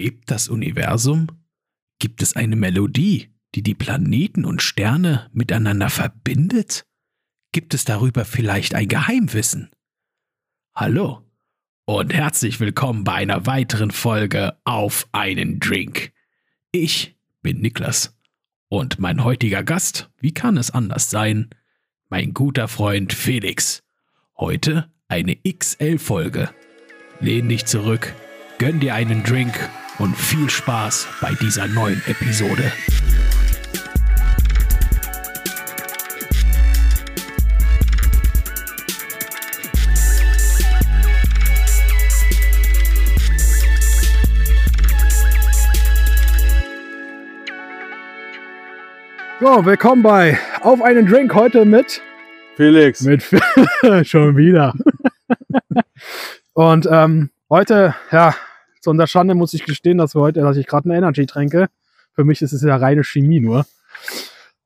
Lebt das Universum? Gibt es eine Melodie, die die Planeten und Sterne miteinander verbindet? Gibt es darüber vielleicht ein Geheimwissen? Hallo und herzlich willkommen bei einer weiteren Folge auf einen Drink. Ich bin Niklas und mein heutiger Gast, wie kann es anders sein? Mein guter Freund Felix. Heute eine XL-Folge. Lehn dich zurück, gönn dir einen Drink und viel Spaß bei dieser neuen Episode. So, willkommen bei Auf einen Drink heute mit Felix. mit schon wieder. Und ähm, heute, ja, zu unserer Schande muss ich gestehen, dass wir heute, dass ich gerade eine Energy tränke. Für mich ist es ja reine Chemie nur.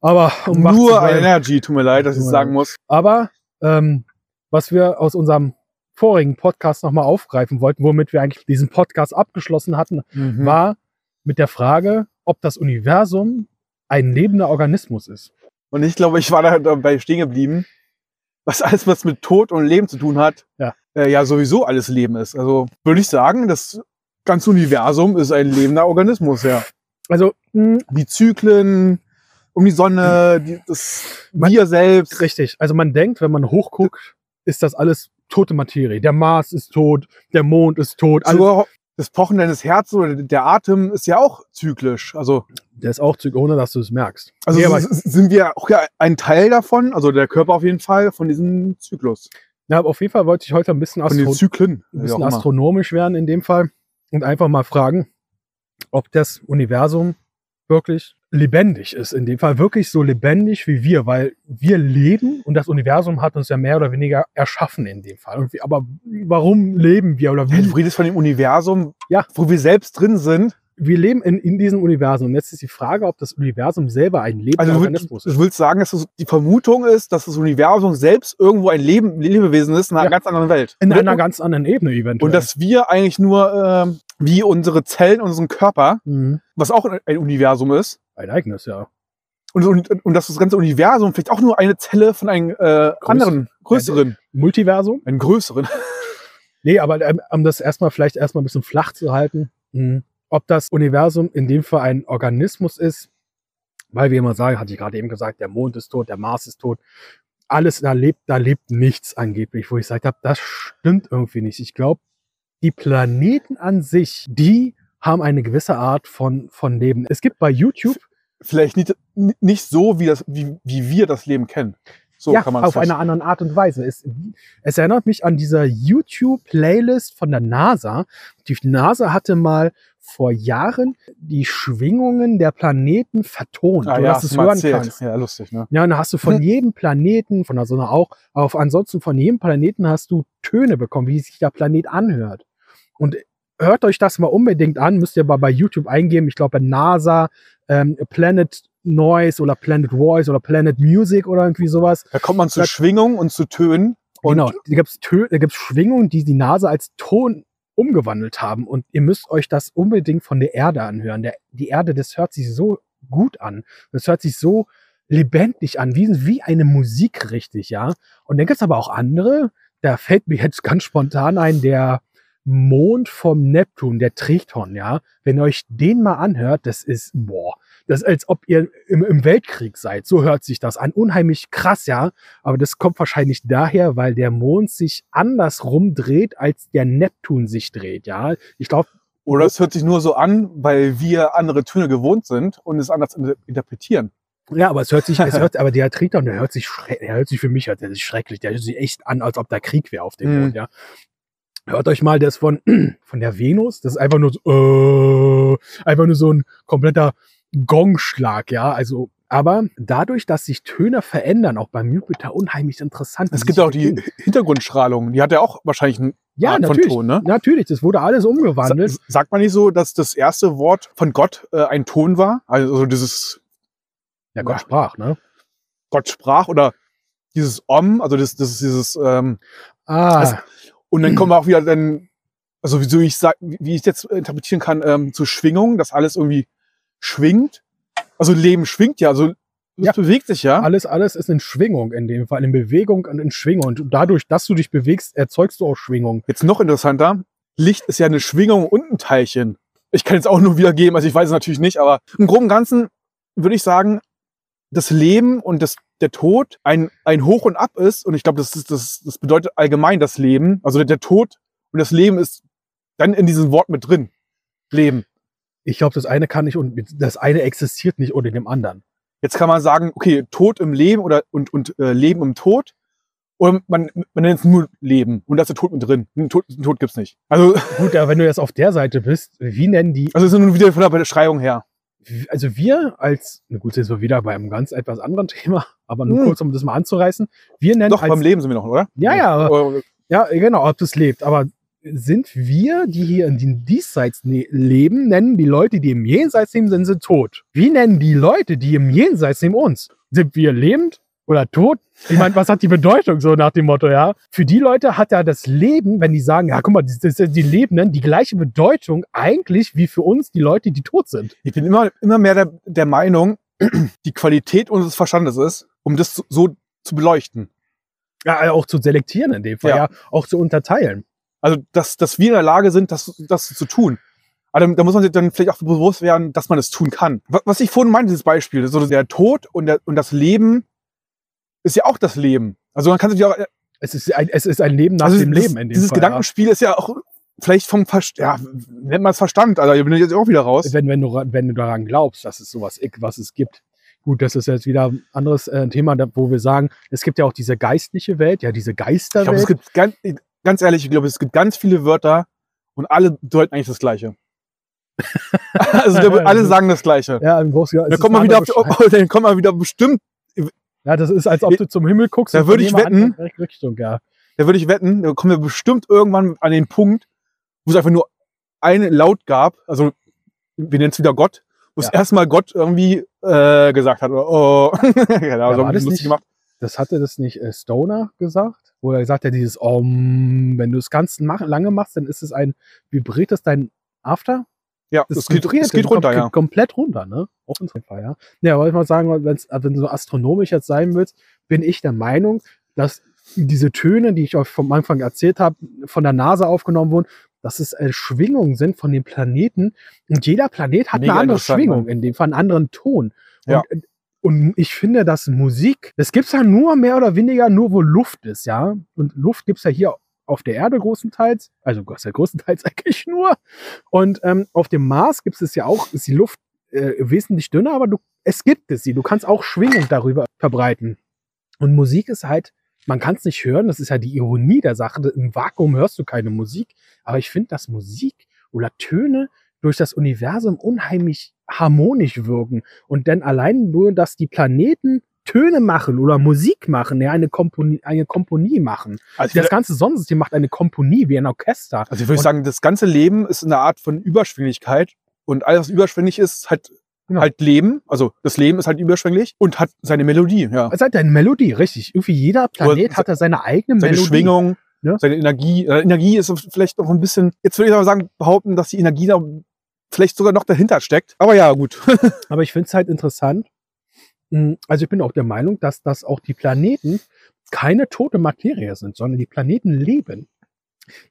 Aber um Nur Energy, tut mir leid, dass ich sagen muss. Aber ähm, was wir aus unserem vorigen Podcast nochmal aufgreifen wollten, womit wir eigentlich diesen Podcast abgeschlossen hatten, Mhm. war mit der Frage, ob das Universum ein lebender Organismus ist. Und ich glaube, ich war da dabei stehen geblieben, was alles, was mit Tod und Leben zu tun hat, Ja. äh, ja sowieso alles Leben ist. Also würde ich sagen, das ganze Universum ist ein lebender Organismus, ja. Also, mh, Die Zyklen um die Sonne, die, das Man- wir selbst. Richtig. Also man denkt, wenn man hochguckt, ist das alles tote Materie. Der Mars ist tot, der Mond ist tot. Sogar das Pochen deines Herzens oder der Atem ist ja auch zyklisch. Also, der ist auch zügig, ohne dass du es merkst. also Nee, sind wir auch ja ein Teil davon, also der Körper auf jeden Fall, von diesem Zyklus. ja, aber auf jeden Fall wollte ich heute ein bisschen, Astro Zyklen. ein bisschen astronomisch werden in dem Fall und einfach mal fragen, ob das Universum wirklich lebendig ist. In dem Fall wirklich so lebendig wie wir, weil wir leben und das Universum hat uns ja mehr oder weniger erschaffen in dem Fall. Aber warum leben wir oder wie? du redest von dem Universum, Ja. wo wir selbst drin sind. Wir leben in, in diesem Universum. Und jetzt ist die Frage, ob das Universum selber ein lebender Also du, Organismus du ist. willst sagen, dass das die Vermutung ist, dass das Universum selbst irgendwo ein Leben, Lebewesen ist in einer Ja. ganz anderen Welt. In und, einer ganz anderen Ebene eventuell. und dass wir eigentlich nur ähm, wie unsere Zellen, unseren Körper, Mhm. was auch ein Universum ist, ein eigenes, ja. und, und, und dass das ganze Universum vielleicht auch nur eine Zelle von einem äh, anderen, größeren, Multiversum? einen größeren. Nee, aber ähm, um das erstmal vielleicht erstmal ein bisschen flach zu halten, mhm. Ob das Universum in dem Fall ein Organismus ist, weil wir immer sagen, hatte ich gerade eben gesagt, der Mond ist tot, der Mars ist tot. Alles, da lebt, da lebt nichts angeblich, wo ich gesagt habe, das stimmt irgendwie nicht. Ich glaube, die Planeten an sich, die haben eine gewisse Art von, von Leben. Es gibt bei YouTube Vielleicht nicht, nicht so, wie, das, wie, wie wir das Leben kennen. So ja, kann man auf eine andere Art und Weise. Es, es erinnert mich an dieser YouTube-Playlist von der NASA. Die NASA hatte mal vor Jahren die Schwingungen der Planeten vertont, ah, ja, dass du hast es hören erzählt. kannst. Ja, lustig, ne? Ja, und da hast du von jedem Planeten, von der Sonne auch, auf ansonsten von jedem Planeten hast du Töne bekommen, wie sich der Planet anhört. Und hört euch das mal unbedingt an, müsst ihr aber bei YouTube eingeben. Ich glaube, NASA, ähm, Planet Noise oder Planet Voice oder Planet Music oder irgendwie sowas. Da kommt man zu Da- Schwingung und zu Tönen. Und genau, da gibt es Schwingungen, die die NASA als Ton umgewandelt haben. Und ihr müsst euch das unbedingt von der Erde anhören. Der, die Erde, das hört sich so gut an. Das hört sich so lebendig an, wie, wie eine Musik richtig, ja. Und dann gibt es aber auch andere, da fällt mir jetzt ganz spontan ein, der Mond vom Neptun, der Triton, ja. Wenn ihr euch den mal anhört, das ist, boah, das ist, als ob ihr im, im Weltkrieg seid. So hört sich das an. Unheimlich krass, ja. Aber das kommt wahrscheinlich daher, weil der Mond sich andersrum dreht, als der Neptun sich dreht, ja. Ich glaube, Oder es hört sich nur so an, weil wir andere Töne gewohnt sind und es anders inter- interpretieren. ja, aber es hört sich, es hört, aber der Triton, der hört sich, der hört sich für mich, der ist schrecklich. Der hört sich echt an, als ob da Krieg wäre auf dem Mhm. Mond, ja. Hört euch mal das von, von der Venus, das ist einfach nur so, äh, einfach nur so ein kompletter Gongschlag, ja. Also, aber dadurch, dass sich Töne verändern, auch beim Jupiter unheimlich interessant. Es gibt auch die. Hintergrundstrahlung, die hat ja auch wahrscheinlich einen ja, Art natürlich, von Ton, ne? natürlich, das wurde alles umgewandelt. Sa sagt man nicht so, dass das erste Wort von Gott äh, ein Ton war? Also dieses Ja, Gott sprach, ne? Gott sprach oder dieses Om, also das, das ist dieses ähm, Ah, Das- und dann kommen auch wieder dann also wie so ich sag, wie ich jetzt interpretieren kann, ähm, zu Schwingung, dass alles irgendwie schwingt. Also Leben schwingt ja, also es Ja. bewegt sich ja. Alles, alles ist in Schwingung in dem Fall, in Bewegung und in Schwingung. Und dadurch, dass du dich bewegst, erzeugst du auch Schwingung. Jetzt noch interessanter, Licht ist ja eine Schwingung und ein Teilchen. Ich kann jetzt auch nur wiedergeben, also ich weiß es natürlich nicht, aber im Groben und Ganzen würde ich sagen, das Leben und das, der Tod ein, ein Hoch und Ab ist. Und ich glaube, das, ist, das, das bedeutet allgemein das Leben. Also der, der Tod und das Leben ist dann in diesem Wort mit drin. Leben. Ich glaube, das eine kann nicht und das eine existiert nicht ohne dem anderen. Jetzt kann man sagen, okay, Tod im Leben oder und, und äh, Leben im Tod. Oder man, man nennt es nur Leben und da ist der Tod mit drin. Einen Tod, einen Tod gibt's nicht. Also, Gut, aber wenn du jetzt auf der Seite bist, wie nennen die, also ist nur wieder von der Beschreibung her. Also wir als, na gut, sind wir wieder bei einem ganz etwas anderen Thema, aber nur Hm. kurz, um das mal anzureißen. Wir nennen Doch, als, beim Leben sind wir noch, oder? Ja, ja, aber- Ja, genau, ob das lebt. Aber sind wir, die hier in den Diesseits ne leben, nennen die Leute, die im Jenseits leben, sind sie tot. Wie nennen die Leute, die im Jenseits leben, uns? Sind wir lebend oder tot? Ich meine, was hat die Bedeutung so nach dem Motto, ja? Für die Leute hat ja das Leben, wenn die sagen, ja, guck mal, das, das, die Lebenden, die gleiche Bedeutung eigentlich wie für uns die Leute, die tot sind. Ich bin immer, immer mehr der, der Meinung, die Qualität unseres Verstandes ist, um das so, so zu beleuchten. Ja, auch zu selektieren in dem Fall, ja, Ja. auch zu unterteilen. Also, dass, dass wir in der Lage sind, das, das zu tun. Aber da, muss man sich dann vielleicht auch bewusst werden, dass man es tun kann. Was, was ich vorhin meinte, dieses Beispiel, so der Tod und, der, und das Leben ist ja auch das Leben. Also man kann sich auch, Es ist ein, es ist ein Leben nach also dem dieses, Leben in dem dieses Fall. Gedankenspiel ist ja auch vielleicht vom Verstand, ja, nennt man es Verstand, also hier bin ich jetzt auch wieder raus. Ja. Wenn, wenn, du, wenn du daran glaubst, dass es sowas ich- was es gibt. Gut, das ist jetzt wieder ein anderes äh, Thema, wo wir sagen, es gibt ja auch diese geistliche Welt, ja, diese Ich glaube, Geisterwelt. es gibt ganz, ganz ehrlich, ich glaube, es gibt ganz viele Wörter und alle bedeuten eigentlich das Gleiche. also alle sagen das Gleiche. ja, im Großen Dann Ganzen. kommt, man wieder auf, die- dann kommt man wieder bestimmt, Ja, das ist, als ob du zum Himmel guckst. Da würde ich wetten- Richtung, ja. da würde ich wetten, da kommen wir bestimmt irgendwann an den Punkt, wo es einfach nur einen Laut gab, also wir nennen es wieder Gott, wo es Ja. erstmal Gott irgendwie äh, gesagt hat, oder, oh, genau, Ja, so das lustig nicht- gemacht. Das hatte das nicht äh, Stoner gesagt? Wo er gesagt hat, dieses Om, wenn du es ganz mach, lange machst, dann ist es ein, vibriert es dein After? Ja, Das es geht, es geht runter, kommt ja. Komplett runter, ne? Auf unseren Fall, ja. Ja, aber ich mal sagen, wenn's, wenn du so astronomisch jetzt sein willst, bin ich der Meinung, dass diese Töne, die ich euch vom Anfang erzählt habe, von der NASA aufgenommen wurden, dass es äh, Schwingungen sind von den Planeten. Und jeder Planet hat Mega eine andere Schwingung, in dem Fall einen anderen Ton. Ja. Und, und ich finde, dass Musik, das gibt's ja nur mehr oder weniger nur, wo Luft ist, ja. Und Luft gibt's ja hier auf der Erde größtenteils, also ja größtenteils eigentlich nur. Und ähm, auf dem Mars gibt es ja auch, ist die Luft äh, wesentlich dünner, aber du, es gibt es sie. Du kannst auch Schwingung darüber verbreiten. Und Musik ist halt, man kann es nicht hören, das ist ja die Ironie der Sache. Im Vakuum hörst du keine Musik, aber ich finde, dass Musik oder Töne durch das Universum unheimlich harmonisch wirken. Und dann allein nur, dass die Planeten Töne machen oder Musik machen, ja, eine Komponie, eine Komponie machen. Also Das ganze Sonnensystem macht eine Komponie wie ein Orchester. also ich würde sagen, das ganze Leben ist eine Art von Überschwinglichkeit und alles, was überschwänglich ist, hat Genau. halt Leben. Also das Leben ist halt überschwänglich und hat seine Melodie, ja. Es hat eine Melodie, richtig. Irgendwie jeder Planet Oder hat da seine eigene Seine Melodie. Schwingung, Ja. seine Energie. Äh, Energie ist vielleicht noch ein bisschen, jetzt würde ich aber sagen, behaupten, dass die Energie da vielleicht sogar noch dahinter steckt. Aber ja, gut. Aber ich finde es halt interessant. Mm, Also ich bin auch der Meinung, dass das auch die Planeten keine tote Materie sind, sondern die Planeten leben.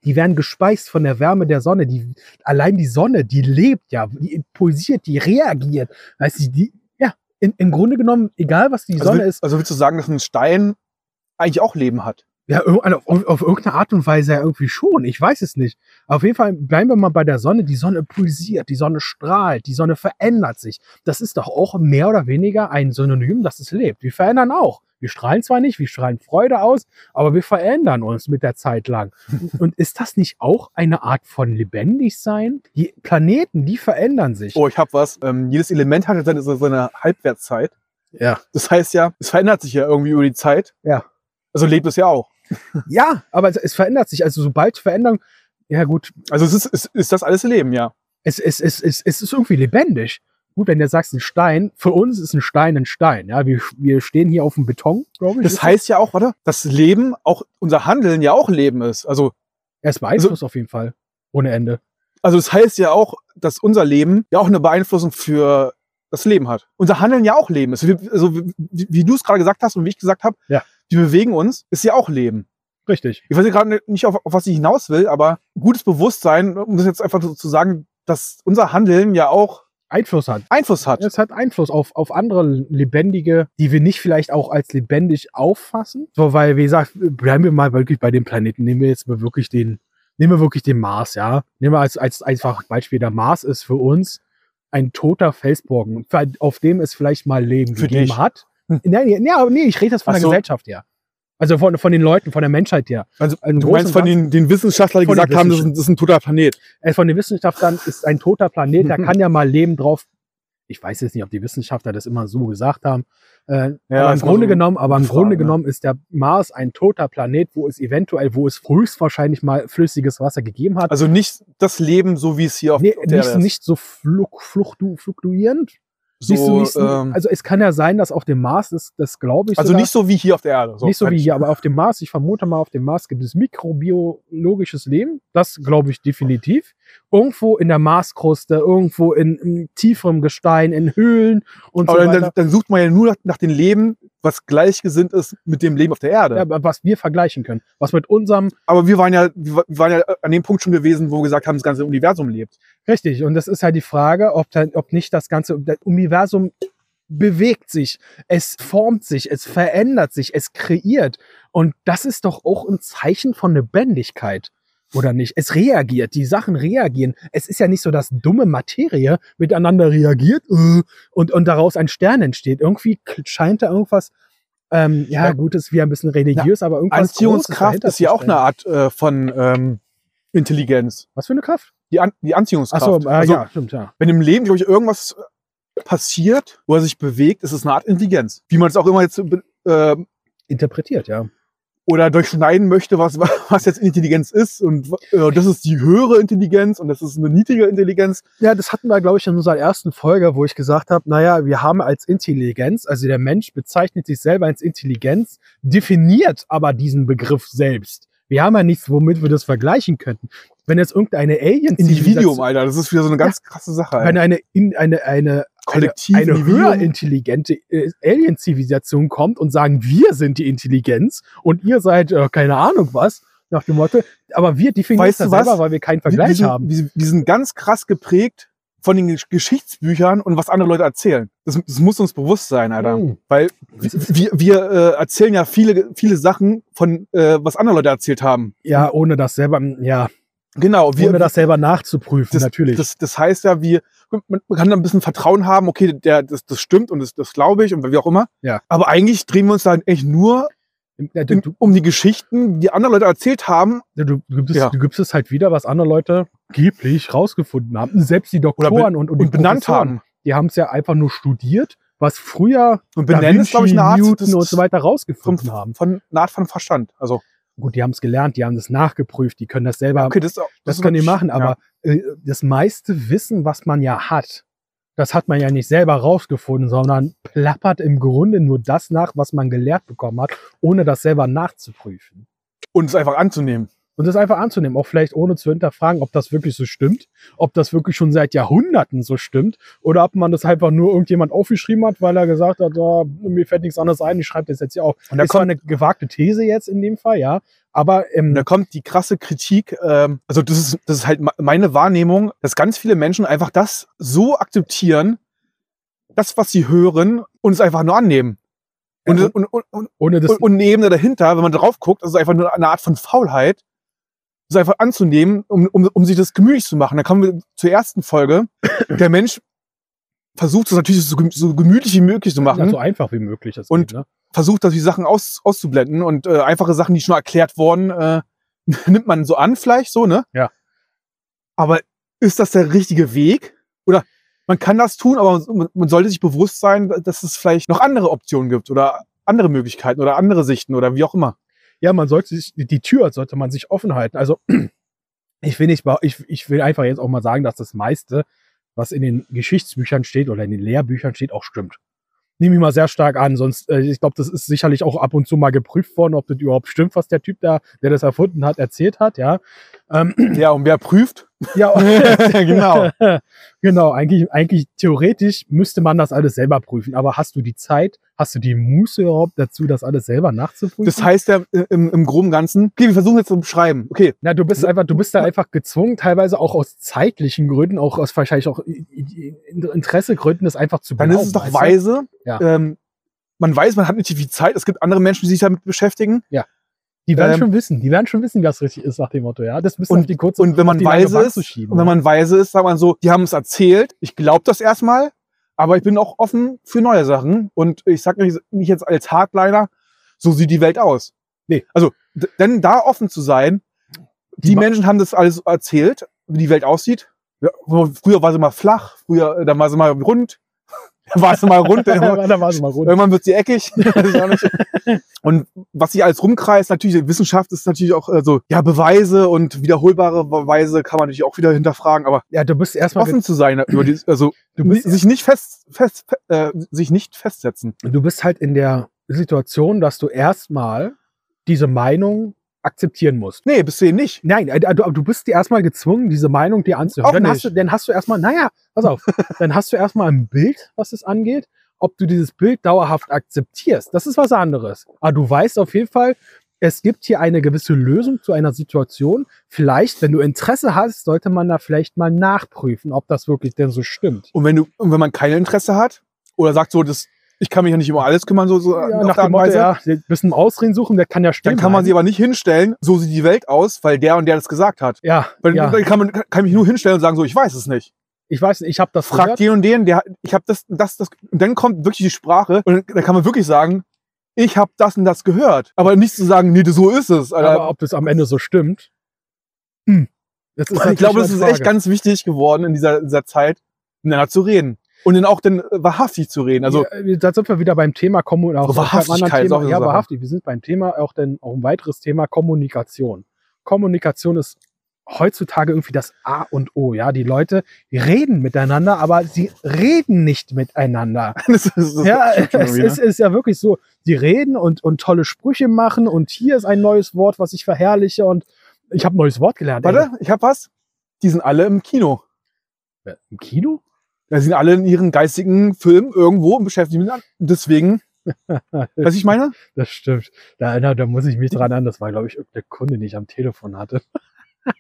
Die werden gespeist von der Wärme der Sonne. Die, allein die Sonne, die lebt ja, die pulsiert, die reagiert. Weißt du, die, ja, in, im Grunde genommen, egal was die Also, Sonne will, ist, also willst du sagen, dass ein Stein eigentlich auch Leben hat? Ja, irg- auf, auf, auf irgendeine Art und Weise ja irgendwie schon. Ich weiß es nicht. Auf jeden Fall bleiben wir mal bei der Sonne. Die Sonne pulsiert, die Sonne strahlt, die Sonne verändert sich. Das ist doch auch mehr oder weniger ein Synonym, dass es lebt. Wir verändern auch. Wir strahlen zwar nicht, wir strahlen Freude aus, aber wir verändern uns mit der Zeit lang. Und ist das nicht auch eine Art von lebendig sein? Die Planeten, die verändern sich. Oh, ich habe was. Ähm, jedes Element hat ja seine, seine Halbwertszeit. Ja. Das heißt ja, es verändert sich ja irgendwie über die Zeit. Ja. Also lebt es ja auch. Ja, aber es, es verändert sich. Also sobald Veränderung, ja gut, Also es ist, ist, ist das alles Leben, ja. es, es, es, es, es ist irgendwie lebendig. Gut, wenn du sagst, ein Stein, für uns ist ein Stein ein Stein. Ja, wir, wir stehen hier auf dem Beton, glaube ich. Das heißt ja auch, warte, dass Leben, auch unser Handeln ja auch Leben ist. Also, er ist beeinflusst auf jeden Fall. ohne Ende. Also das heißt ja auch, dass unser Leben ja auch eine Beeinflussung für das Leben hat. Unser Handeln ja auch Leben ist. Also wie, wie du es gerade gesagt hast und wie ich gesagt habe, Ja. Wir bewegen uns, ist ja auch Leben. Richtig. Ich weiß gerade nicht, auf, auf was ich hinaus will, aber gutes Bewusstsein, um das jetzt einfach so zu sagen, dass unser Handeln ja auch Einfluss hat. Einfluss hat. Es hat Einfluss auf, auf andere Lebendige, die wir nicht vielleicht auch als lebendig auffassen. So, weil, wie gesagt, bleiben wir mal wirklich bei dem Planeten. Nehmen wir jetzt mal wirklich den, nehmen wir wirklich den Mars, ja. Nehmen wir als, als einfach Beispiel, der Mars ist für uns ein toter Felsbrocken, auf dem es vielleicht mal Leben Für gegeben dich. hat. Nein, nee, nee, aber nee, ich rede jetzt von Ach der so. Gesellschaft her. Also von, von den Leuten, von der Menschheit her. Also du meinst von den, den Wissenschaftlern, die gesagt haben, das ist, ein, das ist ein toter Planet. äh, von den Wissenschaftlern ist ein toter Planet, da kann ja mal Leben drauf. Ich weiß jetzt nicht, ob die Wissenschaftler das immer so gesagt haben. Äh, Ja, aber im Grunde so genommen, aber im Frage, Grunde ne? genommen ist der Mars ein toter Planet, wo es eventuell, wo es höchstwahrscheinlich mal flüssiges Wasser gegeben hat. Also nicht das Leben, so wie es hier auf nee, der nicht, ist. nicht so fluktuierend. So, nicht so, ähm, also es kann ja sein, dass auf dem Mars ist, das glaube ich. also sogar, nicht so wie hier auf der Erde. nicht so wie hier, aber auf dem Mars, ich vermute mal, auf dem Mars gibt es mikrobiologisches Leben. Das glaube ich definitiv. Irgendwo in der Marskruste, irgendwo in, in tieferem Gestein, in Höhlen und Aber so dann, weiter. dann, dann sucht man ja nur nach, nach dem Leben, was gleichgesinnt ist mit dem Leben auf der Erde. ja, was wir vergleichen können. Was mit unserem, Aber wir waren ja, wir waren ja an dem Punkt schon gewesen, wo wir gesagt haben, das ganze Universum lebt. richtig, und das ist halt die Frage, ob, da, ob nicht das ganze das Universum bewegt sich, es formt sich, es verändert sich, es kreiert. Und das ist doch auch ein Zeichen von Lebendigkeit. Oder nicht? Es reagiert, die Sachen reagieren. Es ist ja nicht so, dass dumme Materie miteinander reagiert äh, und, und daraus ein Stern entsteht. Irgendwie scheint da irgendwas, ähm, ja, Ja. gut, ist wie ein bisschen religiös, aber irgendwas. Anziehungskraft ist ja auch eine. Art äh, von ähm, Intelligenz. Was für eine Kraft? Die, An die Anziehungskraft. Achso, äh, also, ja, stimmt, ja. Wenn im Leben, glaube ich, irgendwas passiert, wo er sich bewegt, ist es eine Art Intelligenz. Wie man es auch immer jetzt äh, Interpretiert, ja. Oder durchschneiden möchte, was, was jetzt Intelligenz ist. Und äh, das ist die höhere Intelligenz und das ist eine niedrige Intelligenz. Ja, das hatten wir, glaube ich, in unserer ersten Folge, wo ich gesagt habe, naja, wir haben als Intelligenz, also der Mensch bezeichnet sich selber als Intelligenz, definiert aber diesen Begriff selbst. Wir haben ja nichts, womit wir das vergleichen könnten. Wenn jetzt irgendeine alien Individuum, Alter. Das ist wieder so eine ganz krasse Sache. wenn Alter. eine, in, eine, eine, Kollektiv, eine, eine höher intelligente äh, Alien-Zivilisation kommt und sagen, wir sind die Intelligenz und ihr seid äh, keine Ahnung was, nach dem Motto, aber wir definieren Weißt das du was? selber, weil wir keinen Wir- Vergleich wir sind, haben. Wir, wir sind ganz krass geprägt von den Gesch- Geschichtsbüchern und was andere Leute erzählen. Das, das muss uns bewusst sein, Alter. Hm. Weil wir, wir äh, erzählen ja viele, viele Sachen von, äh, was andere Leute erzählt haben. Ja, ohne das selber, ja, Genau, wir, ohne das selber nachzuprüfen, das, natürlich. Das, das heißt ja, wir, man man kann da ein bisschen Vertrauen haben, okay, der, das, das stimmt und das, das glaube ich und wie auch immer. Ja. Aber eigentlich drehen wir uns da eigentlich nur Ja, du, in, du, um die Geschichten, die andere Leute erzählt haben. du, du, gibst, Ja. du gibst es halt wieder, was andere Leute geblich rausgefunden haben. Selbst die Doktoren und, und, die und benannt haben. Die haben es ja einfach nur studiert, was früher Und Da benennen ist, glaube ich, eine Art Newton das- und so weiter von, rausgefunden haben. von eine Art von Verstand. Also, Gut, die haben es gelernt, die haben es nachgeprüft, die können das selber, okay, das, das ist können die machen, aber äh, das meiste Wissen, was man ja hat, das hat man ja nicht selber rausgefunden, sondern plappert im Grunde nur das nach, was man gelehrt bekommen hat, ohne das selber nachzuprüfen. Und es einfach anzunehmen. Und das einfach anzunehmen, auch vielleicht ohne zu hinterfragen, ob das wirklich so stimmt, ob das wirklich schon seit Jahrhunderten so stimmt oder ob man das einfach nur irgendjemand aufgeschrieben hat, weil er gesagt hat, oh, mir fällt nichts anderes ein, ich schreibe das jetzt hier auf. Und da ist kommt, eine gewagte These jetzt in dem Fall, ja, aber ähm, da kommt die krasse Kritik. Ähm, also, das ist, das ist halt me- meine Wahrnehmung, dass ganz viele Menschen einfach das so akzeptieren, das, was sie hören, und es einfach nur annehmen. Und, Ja, und, und, und, ohne das, und, eine Ebene dahinter, wenn man drauf guckt, das ist einfach nur eine Art von Faulheit, das einfach anzunehmen, um, um, um sich das gemütlich zu machen. Da kommen wir zur ersten Folge. Der Mensch versucht es natürlich so, gem- so gemütlich wie möglich zu ja, machen, so einfach wie möglich das Und- geht, ne? Versucht, dass die Sachen aus, auszublenden und äh, einfache Sachen, die schon erklärt wurden, äh, nimmt man so an, vielleicht so, ne? Ja. Aber ist das der richtige Weg? Oder man kann das tun, aber man, man sollte sich bewusst sein, dass es vielleicht noch andere Optionen gibt oder andere Möglichkeiten oder andere Sichten oder wie auch immer. Ja, man sollte sich, die Tür sollte man sich offen halten. Also ich will nicht, ich, ich will einfach jetzt auch mal sagen, dass das meiste, was in den Geschichtsbüchern steht oder in den Lehrbüchern steht, auch stimmt. Nehme ich mal sehr stark an. Sonst, äh, ich glaube, das ist sicherlich auch ab und zu mal geprüft worden, ob das überhaupt stimmt, was der Typ da, der das erfunden hat, erzählt hat, ja. Ähm, Ja, und wer prüft? Ja, Genau. genau, eigentlich, eigentlich theoretisch müsste man das alles selber prüfen. Aber hast du die Zeit, hast du die Muße überhaupt dazu, das alles selber nachzuprüfen? Das heißt ja äh, im, im groben Ganzen, okay, wir versuchen jetzt zu beschreiben. Okay, Na, du bist einfach, du bist da einfach gezwungen, teilweise auch aus zeitlichen Gründen, auch aus wahrscheinlich auch Interessegründen, das einfach zu dann glauben. ist es doch weise. Ja. Ähm, man weiß, man hat nicht viel Zeit. Es gibt andere Menschen, die sich damit beschäftigen. Die werden ähm, schon wissen, die werden schon wissen, was richtig ist nach dem Motto, ja. Das müssen Und- die kurze Und wenn man weise ist, und wenn man weise ist, sagt man so, die haben es erzählt. Ich glaube das erstmal, aber ich bin auch offen für neue Sachen. Und ich sage nicht, nicht jetzt als Hardliner, so sieht die Welt aus. Nee. Also, denn da offen zu sein, die, Die Menschen haben das alles erzählt, wie die Welt aussieht. Ja, früher war sie mal flach, früher, dann war sie mal rund, war sie mal rund, dann da war sie mal rund. Irgendwann wird sie eckig. Und was sich alles rumkreist, natürlich, Wissenschaft ist natürlich auch äh, so, ja, Beweise und wiederholbare Beweise kann man natürlich auch wieder hinterfragen, aber Ja, du bist erstmal, offen zu sein, über die, also du bist, sich nicht fest, fest, äh, sich nicht festsetzen. du bist halt in der Situation, dass du erstmal diese Meinung akzeptieren musst. Nee, bist du eben nicht. Nein, äh, du, du bist dir erstmal gezwungen, diese Meinung dir anzuhören. Dann hast, du, dann hast du erstmal, naja, pass auf, dann hast du erstmal ein Bild, was es angeht. Ob du dieses Bild dauerhaft akzeptierst, das ist was anderes. Aber du weißt auf jeden Fall, es gibt hier eine gewisse Lösung zu einer Situation. Vielleicht, wenn du Interesse hast, sollte man da vielleicht mal nachprüfen, ob das wirklich denn so stimmt. Und wenn du, und wenn man kein Interesse hat oder sagt so, das, ich kann mich ja nicht um alles kümmern, so, so Ja, nach dem Motto, ja, ein bisschen Ausreden suchen, der kann ja stimmen. dann kann man sie aber nicht hinstellen, so sieht die Welt aus, weil der und der das gesagt hat. Ja, Weil ja. dann kann man kann mich nur hinstellen und sagen, so, ich weiß es nicht. ich weiß nicht, ich habe das fragt den und den, der, ich habe das, das, das, und dann kommt wirklich die Sprache und dann kann man wirklich sagen, ich habe das und das gehört. Aber nicht zu sagen, nee, so ist es. Alter. aber ob das am Ende so stimmt. Hm. Das ist ich glaube, es ist echt ganz wichtig geworden in dieser, dieser Zeit, miteinander zu reden. Und dann auch dann äh, wahrhaftig zu reden. Also, ja, da sind wir wieder beim Thema Kommunikation. Wahrhaftigkeit auch so eine Ja, wahrhaftig. Wir sind beim Thema, auch, denn, auch ein weiteres Thema, Kommunikation. Kommunikation ist heutzutage irgendwie das A und O. Ja, die Leute reden miteinander, aber sie reden nicht miteinander. das ist, das ja, es ne? ist, ist ja wirklich so. Die reden und, und tolle Sprüche machen und hier ist ein neues Wort, was ich verherrliche und ich habe ein neues Wort gelernt. Warte, ich habe was. Die sind alle im Kino. Ey, Im Kino? Da sind alle in ihren geistigen Filmen irgendwo und beschäftigen sich. Deswegen, was ich meine? Das stimmt. Da, da, da muss ich mich dran an. Das war, glaube ich, irgendeine Kunde, die ich am Telefon hatte.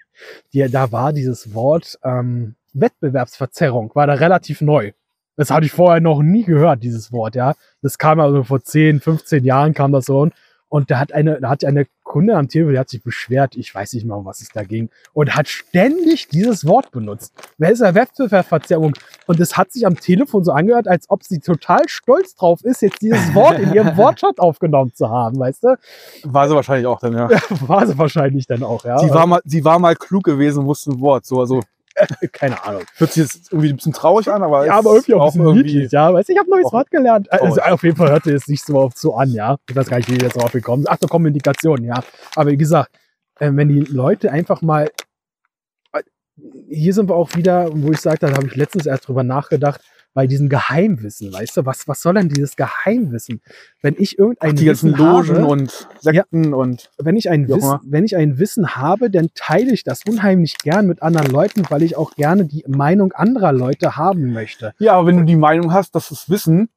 Die, da war dieses Wort ähm, Wettbewerbsverzerrung, war da relativ neu. Das hatte ich vorher noch nie gehört, dieses Wort, ja. Das kam also vor 10, 15 Jahren kam das so. Und, und da hat eine, da hat eine Kunde am Telefon, die hat sich beschwert, ich weiß nicht mal, um was es da ging, und hat ständig dieses Wort benutzt. Wer ist der Wettbewerbsverzerrung? Und es hat sich am Telefon so angehört, als ob sie total stolz drauf ist, jetzt dieses Wort in ihrem Wortschatz aufgenommen zu haben, weißt du? War sie wahrscheinlich auch dann, ja. War sie wahrscheinlich dann auch, ja. Sie war mal, sie war mal klug gewesen, wusste ein Wort. So, also, keine Ahnung. hört sich jetzt irgendwie ein bisschen traurig an, aber, Ja, aber irgendwie auch ein bisschen niedlich, ja. Weißt du, ich habe neues auch Wort gelernt. Also traurig. auf jeden Fall hörte es nicht so so an, ja. Ich weiß gar nicht, wie wir jetzt drauf gekommen sind. Ach, so Kommunikation, ja. Aber wie gesagt, äh, wenn die Leute einfach mal, hier sind wir auch wieder, wo ich sagte, da habe ich letztens erst drüber nachgedacht, bei diesem Geheimwissen, weißt du, was, was soll denn dieses Geheimwissen? Wenn ich irgendein die ganzen Wissen Logen habe, und Sekten und wenn ich ein Wissen, wenn ich ein Wissen habe, dann teile ich das unheimlich gern mit anderen Leuten, weil ich auch gerne die Meinung anderer Leute haben möchte. ja, aber wenn du die Meinung hast, dass das Wissen,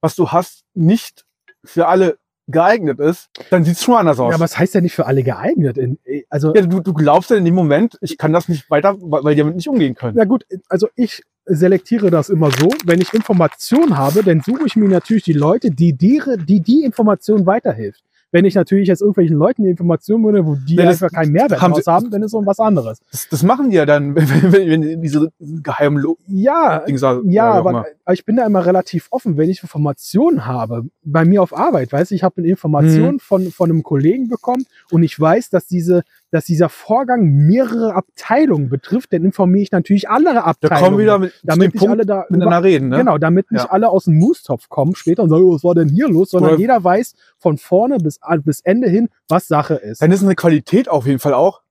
was du hast, nicht für alle geeignet ist, dann sieht es schon anders aus. Ja, aber es heißt ja nicht für alle geeignet. In, also, Ja, du, du glaubst ja in dem Moment, ich kann das nicht weiter, weil die damit nicht umgehen können. na gut, also ich selektiere das immer so, wenn ich Informationen habe, dann suche ich mir natürlich die Leute, die die, die, die Information weiterhilft. Wenn ich natürlich jetzt irgendwelchen Leuten die Informationen würde, wo die Ja, das einfach keinen Mehrwert haben haben, dann ist es was anderes. Das, das machen die ja dann, wenn, wenn, wenn diese geheimen Lo Ja, Dings Ja, wie auch aber ich bin da immer relativ offen, wenn ich Informationen habe, bei mir auf Arbeit, weiß ich, habe eine Information Mhm. von, von einem Kollegen bekommen und ich weiß, dass diese, dass dieser Vorgang mehrere Abteilungen betrifft, dann informiere ich natürlich andere Da Abteilungen. kommen wir wieder mit, damit dem nicht alle da miteinander reden. Ne? Genau, damit nicht Ja. alle aus dem Moostopf kommen später und sagen, oh, was war denn hier los, sondern Oder- jeder weiß von vorne bis, bis Ende hin, was Sache ist. Dann ist eine Qualität auf jeden Fall auch,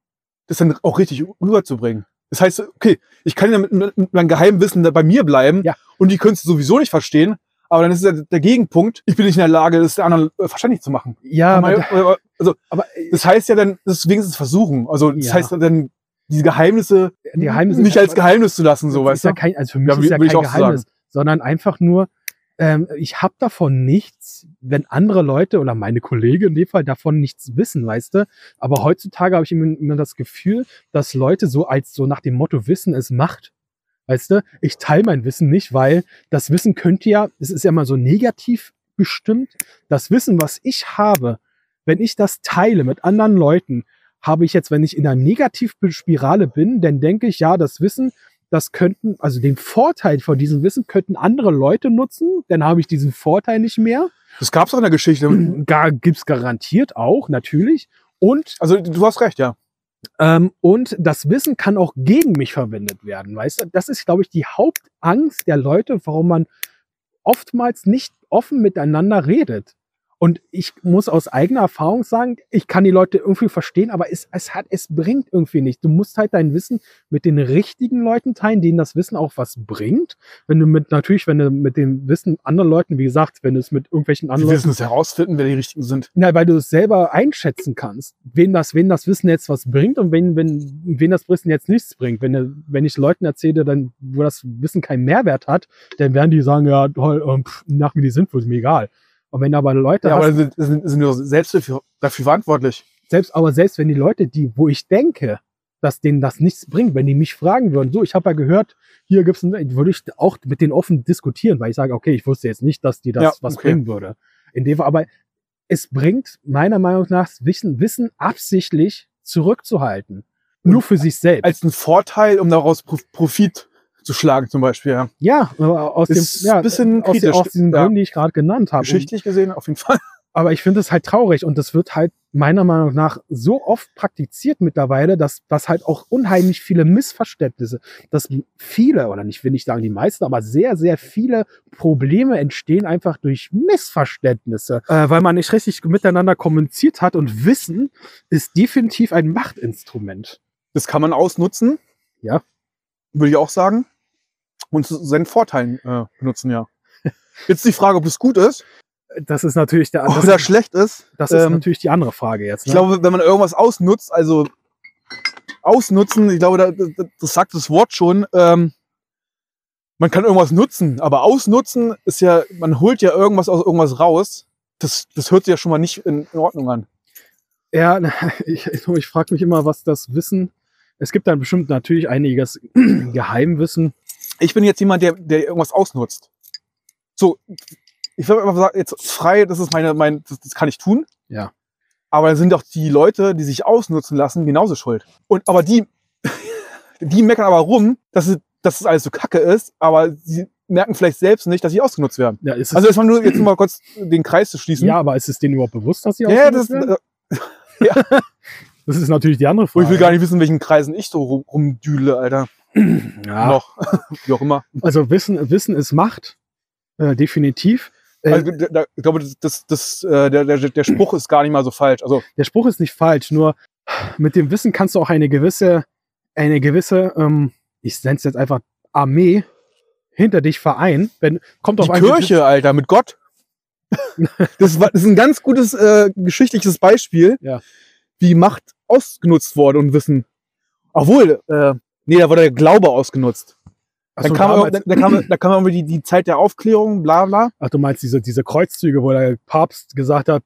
das dann auch richtig rüberzubringen. Das heißt, okay, ich kann ja mit, meinem Geheimwissen bei mir bleiben Ja. und die können es sowieso nicht verstehen, Aber dann ist der, der Gegenpunkt, ich bin nicht in der Lage, das der anderen äh, verständlich zu machen. Ja, Aber, also, aber äh, das heißt ja dann, das ist wenigstens versuchen. Also, das Ja. heißt dann, diese Geheimnisse, die Geheimnisse nicht als Geheimnis zu lassen, so, Das weißt ist ja du? kein, also für mich Ja, ist ja kein auch so Geheimnis, sondern einfach nur, ähm, ich habe davon nichts, wenn andere Leute oder meine Kollegen in dem Fall davon nichts wissen, weißt du. Aber heutzutage habe ich immer, immer das Gefühl, dass Leute so als so nach dem Motto Wissen ist Macht. Weißt du, ich teile mein Wissen nicht, weil das Wissen könnte ja, es ist ja mal so negativ bestimmt. Das Wissen, was ich habe, wenn ich das teile mit anderen Leuten, habe ich jetzt, wenn ich in einer Negativspirale bin, dann denke ich, ja, das Wissen, das könnten, also den Vorteil von diesem Wissen könnten andere Leute nutzen, dann habe ich diesen Vorteil nicht mehr. Das gab's auch in der Geschichte. Gar, gibt's garantiert auch, natürlich. Und, Also, du hast recht, ja. ähm, und das Wissen kann auch gegen mich verwendet werden, weißt du? Das ist, glaube ich, die Hauptangst der Leute, warum man oftmals nicht offen miteinander redet. Und ich muss aus eigener Erfahrung sagen, ich kann die Leute irgendwie verstehen, aber es, es hat, es bringt irgendwie nicht. Du musst halt dein Wissen mit den richtigen Leuten teilen, denen das Wissen auch was bringt. Wenn du mit, natürlich, wenn du mit dem Wissen anderen Leuten, wie gesagt, wenn du es mit irgendwelchen anderen Leuten wissen es herausfinden, wer die Richtigen sind. na, weil du es selber einschätzen kannst, wen das, wen das Wissen jetzt was bringt und wen, wenn, wen das Wissen jetzt nichts bringt. Wenn, wenn ich Leuten erzähle, dann, wo das Wissen keinen Mehrwert hat, dann werden die sagen, ja, toll, ähm, pff, nach mir die sind, ist mir egal. Und wenn aber Leute Ja, hast, aber sind, sind, sind nur selbst dafür, dafür verantwortlich. selbst, aber selbst wenn die Leute, die, wo ich denke, dass denen das nichts bringt, wenn die mich fragen würden, so, ich habe ja gehört, hier gibt's ein, würde ich auch mit denen offen diskutieren, weil ich sage, okay, ich wusste jetzt nicht, dass die das Ja, was okay. bringen würde. In dem Fall, aber es bringt meiner Meinung nach Wissen, Wissen absichtlich zurückzuhalten. Nur für sich selbst. Als ein Vorteil, um daraus Pro- Profit zu schlagen, zum Beispiel. Ja. ja, aber aus Ist dem, ja, bisschen aus, kritisch, aus diesen ja. Gründen, die ich gerade genannt habe. Geschichtlich gesehen, auf jeden Fall. Aber ich finde es halt traurig und das wird halt meiner Meinung nach so oft praktiziert mittlerweile, dass, dass halt auch unheimlich viele Missverständnisse, dass viele, oder nicht will ich sagen die meisten, aber sehr, sehr viele Probleme entstehen einfach durch Missverständnisse, äh, weil man nicht richtig miteinander kommuniziert hat und Wissen ist definitiv ein Machtinstrument. Das kann man ausnutzen. Ja. Würde ich auch sagen. Und zu seinen Vorteilen äh, benutzen, ja. Jetzt die Frage, ob das gut ist Das ist natürlich der, das, oder schlecht ist. das ist Ähm, natürlich die andere Frage jetzt. Ich Ne? glaube, wenn man irgendwas ausnutzt, also ausnutzen, ich glaube, da, das, das sagt das Wort schon, ähm, man kann irgendwas nutzen, aber ausnutzen ist ja, man holt ja irgendwas aus irgendwas raus. Das, das hört sich ja schon mal nicht in, in Ordnung an. Ja, ich, ich frage mich immer, was das Wissen. Es gibt dann bestimmt natürlich einiges Geheimwissen. Ich bin jetzt jemand, der, der irgendwas ausnutzt. So, ich würde einfach sagen, jetzt frei, das ist meine, mein, das, das kann ich tun. Ja. Aber da sind doch die Leute, die sich ausnutzen lassen, genauso schuld. Und aber die, die meckern aber rum, dass es, dass es alles so kacke ist, aber sie merken vielleicht selbst nicht, dass sie ausgenutzt werden. Ja, ist es, Also erstmal nur jetzt mal kurz den Kreis zu schließen. ja, aber ist es denen überhaupt bewusst, dass sie ja, das, ausgenutzt äh, werden? Das ist natürlich die andere Frage. ich will gar nicht wissen, in welchen Kreisen ich so rum, rumdüle, Alter. ja, Noch. Wie auch immer. Also Wissen, Wissen ist Macht. Äh, definitiv. Äh, Also, da, da, ich glaube, das, das, äh, der, der, der Spruch ist gar nicht mal so falsch. Also, der Spruch ist nicht falsch, nur mit dem Wissen kannst du auch eine gewisse, eine gewisse, ähm, ich nenne es jetzt einfach Armee hinter dich vereinen. Wenn, kommt die auf Kirche, Alter, mit Gott. Das, war, das ist ein ganz gutes äh, geschichtliches Beispiel, Ja. wie Macht ausgenutzt wurde und Wissen. Obwohl, äh, nee, da wurde der Glaube ausgenutzt. Achso, Dann kam, damals- da, da kam, da kam irgendwie die, die Zeit der Aufklärung, bla bla. Ach, du meinst diese, diese Kreuzzüge, wo der Papst gesagt hat,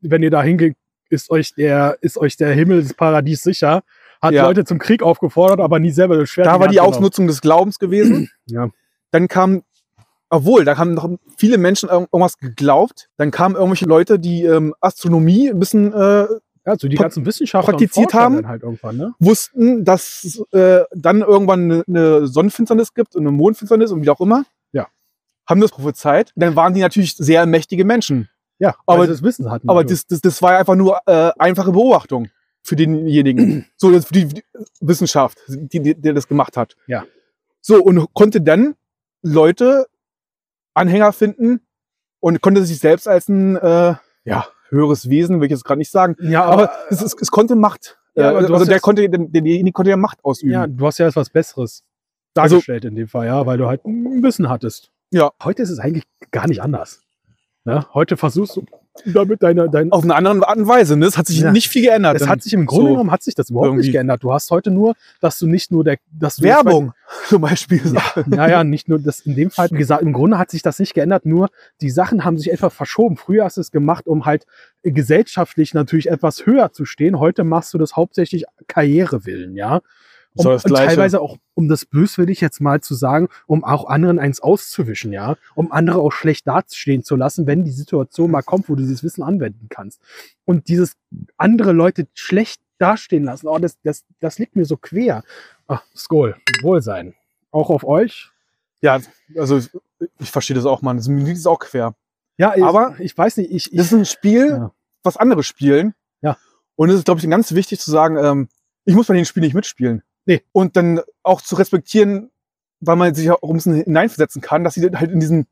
wenn ihr da hingeht, ist euch der, ist euch der Himmel, das Paradies sicher. Hat Ja. Leute zum Krieg aufgefordert, aber nie selber das Schwert. Da war die genommen. Ausnutzung des Glaubens gewesen. Ja. Dann kam, obwohl, da haben noch viele Menschen irg- irgendwas geglaubt. Dann kamen irgendwelche Leute, die ähm, Astronomie ein bisschen äh, Ja, so die ganzen Wissenschaftler praktiziert haben. halt irgendwann, ne? wussten, dass es äh, dann irgendwann eine, eine Sonnenfinsternis gibt und eine Mondfinsternis und wie auch immer. Ja. Haben das prophezeit. Dann waren die natürlich sehr mächtige Menschen. Ja, Aber- das Wissen hatten. Aber das, das, das war einfach nur äh, einfache Beobachtung für denjenigen. so, das für die, die Wissenschaft, die, die, der das gemacht hat. Ja. So, und konnte dann Leute, Anhänger finden und konnte sich selbst als ein äh, ja, höheres Wesen, will ich jetzt gerade nicht sagen, ja, aber es, es, es konnte Macht. Ja, aber äh, also der jetzt- konnte, der, derjenige konnte ja Macht ausüben. ja, du hast ja etwas Besseres Also- dargestellt in dem Fall, ja, weil du halt ein Wissen hattest. Ja. Heute ist es eigentlich gar nicht anders. Ja, heute versuchst du damit deine, dein, Auf eine andere Art und Weise. Ne? Es hat sich Ja. nicht viel geändert. es hat sich im Grunde so genommen hat sich das überhaupt irgendwie. nicht geändert. Du hast heute nur, dass du nicht nur der, dass Werbung zum Beispiel. Ja, naja, nicht nur das in dem Fall. Gesagt, im Grunde hat sich das nicht geändert, nur die Sachen haben sich etwas verschoben. Früher hast du es gemacht, um halt gesellschaftlich natürlich etwas höher zu stehen. Heute machst du das hauptsächlich Karrierewillen, ja. Um, Gleiche. teilweise auch, um das böswillig jetzt mal zu sagen, um auch anderen eins auszuwischen, ja. Um andere auch schlecht dastehen zu lassen, wenn die Situation mal kommt, wo du dieses Wissen anwenden kannst. Und dieses andere Leute schlecht dastehen lassen, oh, das, das, das liegt mir so quer. Ach, Skoll, Wohlsein. Auch auf euch. Ja, also ich verstehe das auch, Mann. Das ist auch quer. Ja, ich, Aber ich weiß nicht, ich, ich Das ist ein Spiel, Ja. was andere spielen. Ja. Und es ist, glaube ich, ganz wichtig zu sagen, ähm, ich muss bei den Spielen nicht mitspielen. Nee. Und dann auch zu respektieren, weil man sich auch ein bisschen hineinversetzen kann, dass sie halt in diesen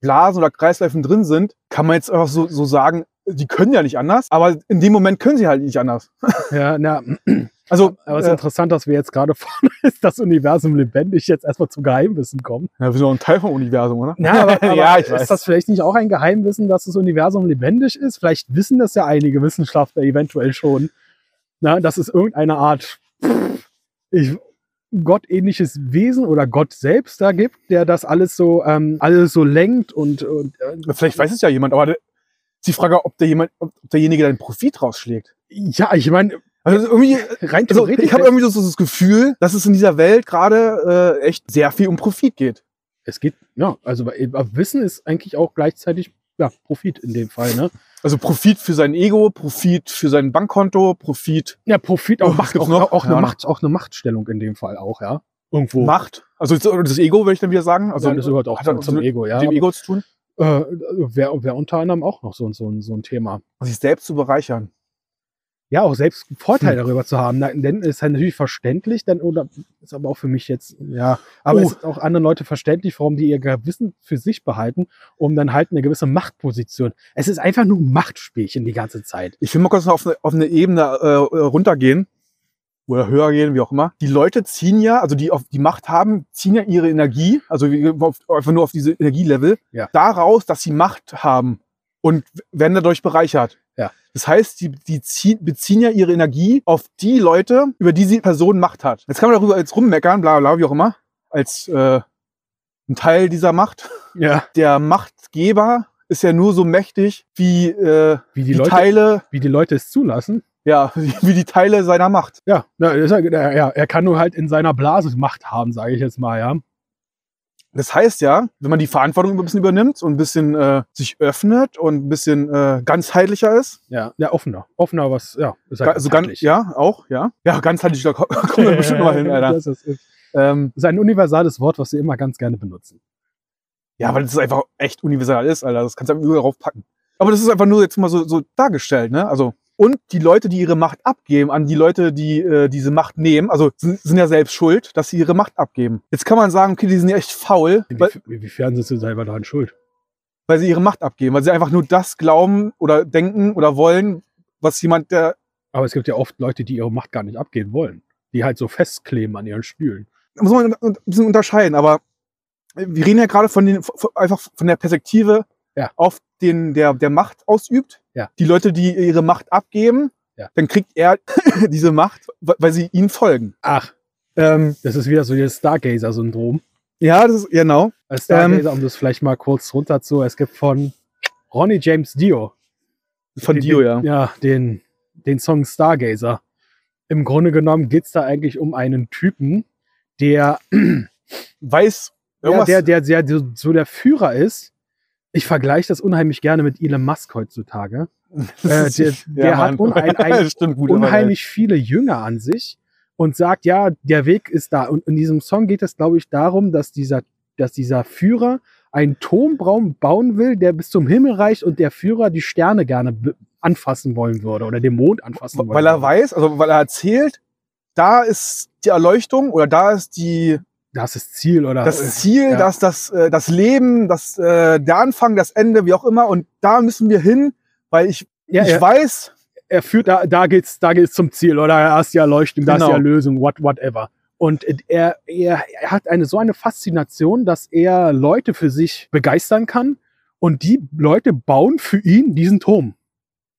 Blasen oder Kreisläufen drin sind, kann man jetzt einfach so, so sagen, die können ja nicht anders, aber in dem Moment können sie halt nicht anders. ja, na, Also, aber es ist äh, interessant, dass wir jetzt gerade von ist das Universum lebendig jetzt erstmal zum Geheimwissen kommen. ja, wir sind auch ein Teil vom Universum, oder? Ja, aber, aber ja, ich weiß. ist das vielleicht nicht auch ein Geheimwissen, dass das Universum lebendig ist? Vielleicht wissen das ja einige Wissenschaftler eventuell schon, na, dass es irgendeine Art ich, gottähnliches Wesen oder Gott selbst da gibt, der das alles so ähm, alles so lenkt und, und äh, Vielleicht weiß es ja jemand, aber die Frage, ob, der jemand, ob derjenige dann Profit rausschlägt. ja, ich meine, Also irgendwie, rein Also ich habe irgendwie so, so das Gefühl, dass es in dieser Welt gerade äh, echt sehr viel um Profit geht. es geht, ja, also äh, Wissen ist eigentlich auch gleichzeitig ja, Profit in dem Fall, ne? Also Profit für sein Ego, Profit für sein Bankkonto, Profit, Ja, Profit Oh, auch, was Macht, auch, noch? auch, eine Ja, Macht, auch eine Machtstellung in dem Fall auch, ja. Irgendwo. Macht. Also das- Ego würde ich dann wieder sagen. Also Also das gehört auch hat zum, dann zum mit Ego, ja. dem Ego zu tun, Äh, Wäre wär unter anderem auch noch so, so, so ein Thema. sich selbst zu bereichern. Ja, auch selbst einen Vorteil Hm. darüber zu haben. Denn ist halt natürlich verständlich, dann, oder ist aber auch für mich jetzt, ja, aber Oh. es ist auch anderen Leute verständlich, warum die ihr Wissen für sich behalten, um dann halt eine gewisse Machtposition. Es ist einfach nur ein Machtspielchen die ganze Zeit. Ich will mal kurz auf eine, auf eine Ebene äh, runtergehen oder höher gehen, wie auch immer. Die Leute ziehen ja, also die auf die Macht haben, ziehen ja ihre Energie, also einfach nur auf diese Energielevel, Ja. daraus, dass sie Macht haben und werden dadurch bereichert. Ja. Das heißt, die, die ziehen, beziehen ja ihre Energie auf die Leute, über die die Person Macht hat. Jetzt kann man darüber jetzt rummeckern, bla bla, wie auch immer, als äh, ein Teil dieser Macht. Ja. Der Machtgeber ist ja nur so mächtig wie äh, Wie die, die, Leute, Teile, wie die Leute es zulassen. ja, wie die Teile seiner Macht. Ja, ja, er kann nur halt in seiner Blase Macht haben, sage ich jetzt mal, ja. Das heißt ja, wenn man die Verantwortung ein bisschen übernimmt und ein bisschen äh, sich öffnet und ein bisschen äh, ganzheitlicher ist, Ja, ja, offener. Offener, was, ja, ist ga- also ganz, ganzheitlich. ja, auch, ja, ja, ganzheitlich, da ko- kommen wir bestimmt noch mal hin, Alter. Das ist, ist Ähm, ein universales Wort, was wir immer ganz gerne benutzen. ja, weil das einfach echt universal ist, Alter, das kannst du einfach überall draufpacken. Aber das ist einfach nur jetzt mal so, so dargestellt, ne? Also und die Leute, die ihre Macht abgeben an die Leute, die äh, diese Macht nehmen, also sind, sind ja selbst schuld, dass sie ihre Macht abgeben. Jetzt kann man sagen, okay, die sind ja echt faul, Inwiefern sind sie selber daran schuld? weil sie ihre Macht abgeben, weil sie einfach nur das glauben oder denken oder wollen, was jemand, der Aber es gibt ja oft Leute, die ihre Macht gar nicht abgeben wollen. Die halt so festkleben an ihren Stühlen. da muss man ein bisschen unterscheiden, aber wir reden ja gerade von den, einfach von der Perspektive Ja. auf den, der, der Macht ausübt. Ja. Die Leute, die ihre Macht abgeben, Ja. dann kriegt er diese Macht, weil sie ihnen folgen. Ach, Ähm, das ist wieder so dieses Stargazer-Syndrom. ja, das ist, genau. Als Stargazer, um das vielleicht mal kurz runter zu, es gibt von Ronnie James Dio. Von den, Dio, ja. Ja, den, den Song Stargazer. Im Grunde genommen geht es da eigentlich um einen Typen, der, Weiß ja, der, der, der, der so der Führer ist. Ich vergleiche das unheimlich gerne mit Elon Musk heutzutage. äh, der- der hat Mann. unein- ein- gut. unheimlich viele Jünger an sich und sagt, ja, der Weg ist da. Und in diesem Song geht es, glaube ich, darum, dass dieser, dass dieser Führer einen Turmbaum bauen will, der bis zum Himmel reicht und der Führer die Sterne gerne anfassen wollen würde oder den Mond anfassen wollen Weil er würde. weiß, also weil er erzählt, da ist die Erleuchtung oder da ist die, Das ist Ziel oder das Ziel, ja. das, das, äh, das Leben, das, äh, der Anfang, das Ende, wie auch immer. Und da müssen wir hin, weil ich, ja, ich er, weiß, er führt da, da geht's, da geht's zum Ziel oder er ist die Erleuchtung, da ist die Genau. Erlösung, what, whatever. Und er, er, er hat eine so eine Faszination, dass er Leute für sich begeistern kann. Und die Leute bauen für ihn diesen Turm.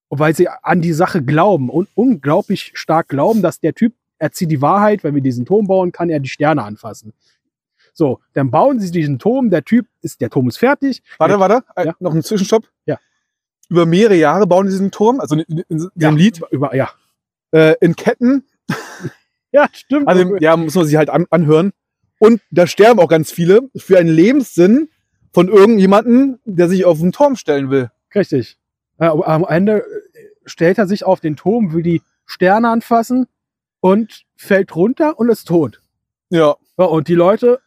Weil sie an die Sache glauben und unglaublich stark glauben, dass der Typ erzieht die Wahrheit, wenn wir diesen Turm bauen, kann er die Sterne anfassen. So, dann bauen sie diesen Turm, der Typ ist, der Turm ist fertig. Warte, warte, äh, Ja. noch ein Zwischenstopp. Ja. Über mehrere Jahre bauen die diesen Turm, also in, in, in Ja, diesem Lied, Über, ja. äh, in Ketten. ja, stimmt. Also ja, muss man sich halt an, anhören. Und da sterben auch ganz viele für einen Lebenssinn von irgendjemanden, der sich auf den Turm stellen will. Richtig. Aber am Ende äh, stellt er sich auf den Turm, will die Sterne anfassen und fällt runter und ist tot. Ja. Ja, und die Leute,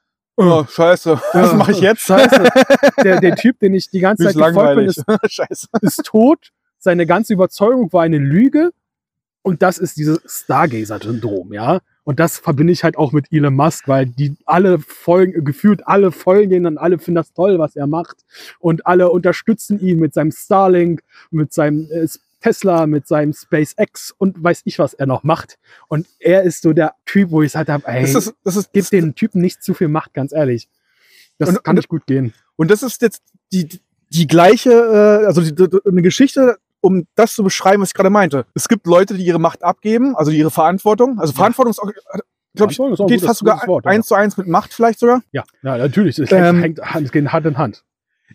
Oh, scheiße. Was mache ich jetzt? Scheiße. der, der Typ, den ich die ganze Zeit gefolgt bin, ist, ist tot. Seine ganze Überzeugung war eine Lüge. Und das ist dieses Stargazer-Syndrom, ja. Und das verbinde ich halt auch mit Elon Musk, weil die alle folgen, gefühlt alle folgen ihn und alle finden das toll, was er macht. Und alle unterstützen ihn mit seinem Starlink, mit seinem äh, Tesla, mit seinem SpaceX und weiß ich, was er noch macht. Und er ist so der Typ, wo ich gesagt habe, ey, Das ist, das ist, gib den Typen nicht zu viel Macht, ganz ehrlich. Das Und- kann und- nicht gut gehen. Und das ist jetzt die, die gleiche, äh, also die, die, eine Geschichte, um das zu beschreiben, was ich gerade meinte. Es gibt Leute, die ihre Macht abgeben, also ihre Verantwortung. Also Ja. Verantwortung ist auch, glaube ich, geht fast sogar Wort, eins zu eins mit Macht vielleicht sogar. Ja, ja natürlich. Es Ähm, hängt, hängt es geht Hand in Hand.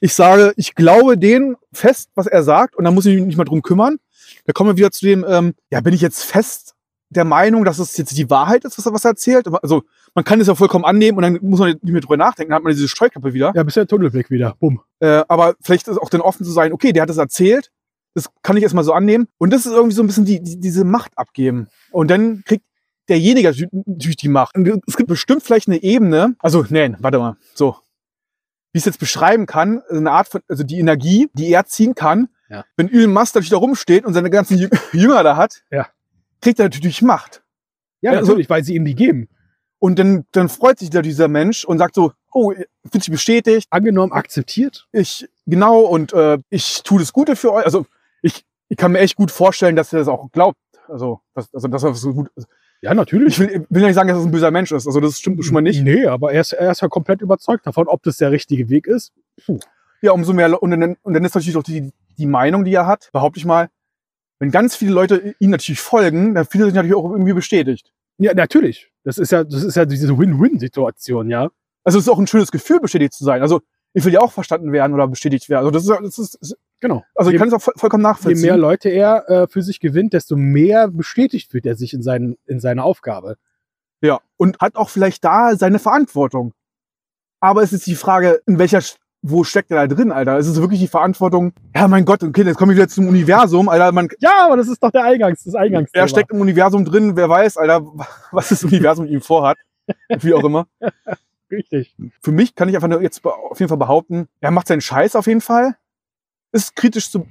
Ich sage, ich glaube den fest, was er sagt, und da muss ich mich nicht mal drum kümmern. Da kommen wir wieder zu dem, ähm, ja, bin ich jetzt fest der Meinung, dass es jetzt die Wahrheit ist, was er, was er erzählt? Also, man kann es ja vollkommen annehmen und dann muss man nicht mehr drüber nachdenken, dann hat man diese Streukappe wieder. Ja, bisher Tunnelblick wieder. Bumm. Äh, aber vielleicht ist auch dann offen zu sein, okay, der hat es erzählt, das kann ich erstmal so annehmen. Und das ist irgendwie so ein bisschen die, die, diese Macht abgeben. Und dann kriegt derjenige natürlich die Macht. Und es gibt bestimmt vielleicht eine Ebene, also, nein, warte mal, so. Wie ich es jetzt beschreiben kann, eine Art von, also die Energie, die er ziehen kann, Ja. wenn Elon Musk natürlich da rumsteht und seine ganzen Jü- Jünger da hat, Ja. kriegt er natürlich Macht. Ja, Also- natürlich, weil sie ihm die geben. Und dann, dann freut sich da dieser Mensch und sagt so, oh, fühlt sich bestätigt, Angenommen, akzeptiert. ich, genau, und äh, ich tue das Gute für euch. Also ich, ich kann mir echt gut vorstellen, dass er das auch glaubt. Also, dass, also, dass er so gut. Ja, natürlich. ich will, will ja nicht sagen, dass er ein böser Mensch ist. Also, das stimmt schon mal nicht. Nee, aber er ist, er ist ja komplett überzeugt davon, ob das der richtige Weg ist. Ja, umso mehr. Und dann, und dann ist natürlich auch die, die Meinung, die er hat, behaupte ich mal, wenn ganz viele Leute ihm natürlich folgen, dann fühlt er sich natürlich auch irgendwie bestätigt. Ja, natürlich. Das ist ja, das ist ja diese Win-Win-Situation, ja. Also, es ist auch ein schönes Gefühl, bestätigt zu sein. Also, ich will ja auch verstanden werden oder bestätigt werden. Also, das ist, das ist Genau. also ich je, kann es auch voll, vollkommen je nachvollziehen. mehr Leute er äh, für sich gewinnt, desto mehr bestätigt fühlt er sich in, seinen, in seiner Aufgabe. Ja, und hat auch vielleicht da seine Verantwortung. Aber es ist die Frage, in welcher, wo steckt er da drin, Alter? Es ist wirklich die Verantwortung, ja, mein Gott, okay, jetzt kommen wir wieder zum Universum, Alter, man, Ja, aber das ist doch der Eingangs, das Eingangsthema. er steckt im Universum drin, wer weiß, Alter, was das Universum mit ihm vorhat. Wie auch immer. Richtig. Für mich kann ich einfach nur jetzt auf jeden Fall behaupten, er macht seinen Scheiß auf jeden Fall. Ist kritisch zu,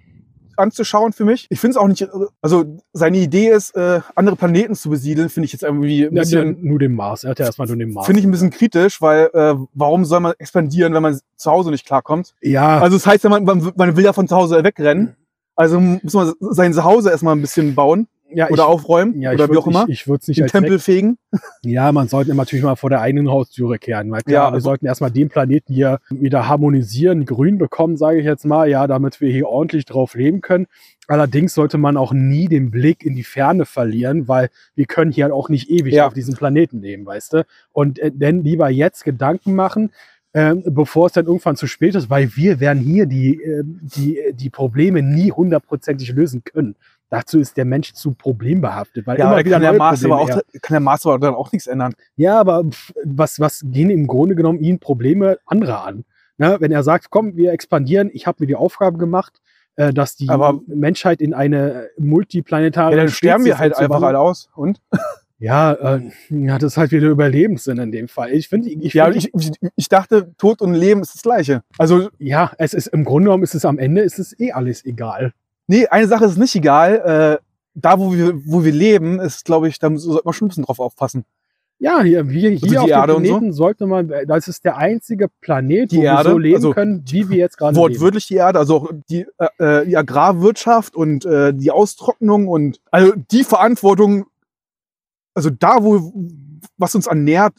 anzuschauen für mich. Ich finde es auch nicht, also seine Idee ist, äh, andere Planeten zu besiedeln, finde ich jetzt irgendwie ein bisschen. ja, nur den Mars. Er hat ja erstmal nur den Mars. Finde ich ein bisschen kritisch, weil äh, warum soll man expandieren, wenn man zu Hause nicht klarkommt? ja, Also das heißt ja, man, man, man will ja von zu Hause wegrennen. Also muss man sein Zuhause erstmal ein bisschen bauen ja, oder ich, aufräumen ja, ich oder wie auch immer. Ich, ich würde es nicht Den als Tempel fegen. Ja, man sollte natürlich mal vor der eigenen Haustüre kehren. Weil klar, Ja, wir also- sollten erstmal den Planeten hier wieder harmonisieren, grün bekommen, sage ich jetzt mal, ja, damit wir hier ordentlich drauf leben können. Allerdings sollte man auch nie den Blick in die Ferne verlieren, weil wir können hier auch nicht ewig Ja. auf diesem Planeten leben, weißt du? Und äh, denn lieber jetzt Gedanken machen, ähm, bevor es dann irgendwann zu spät ist, weil wir werden hier die, ähm, die, die Probleme nie hundertprozentig lösen können. Dazu ist der Mensch zu problembehaftet, weil Ja, immer aber wieder kann der, Mars aber auch, kann der Mars aber dann auch nichts ändern. ja, aber was, was gehen im Grunde genommen ihn Probleme anderer an? Ne? Wenn er sagt, komm, wir expandieren, ich habe mir die Aufgabe gemacht, äh, dass die Aber- Menschheit in eine multiplanetare Ja, dann sterben wir halt einfach alle aus. Und? Ja, äh, ja, das ist halt wieder Überlebenssinn in dem Fall. Ich finde, ich, Ja, ich, ich, ich dachte, Tod und Leben ist das Gleiche. Also, ja, es ist im Grunde genommen ist es am Ende ist es eh alles egal. Nee, eine Sache ist nicht egal. Äh, da, wo wir, wo wir leben, ist, glaube ich, da sollte man schon ein bisschen drauf aufpassen. Ja, hier, wir, hier die auf Erde dem und so? Planeten sollte man, das ist der einzige Planet, Die wo wir Erde, so leben also können, wie wir jetzt gerade leben. Wortwörtlich die Erde, also auch die, äh, äh, die Agrarwirtschaft und äh, die Austrocknung und also die Verantwortung, also da, wo, was uns ernährt,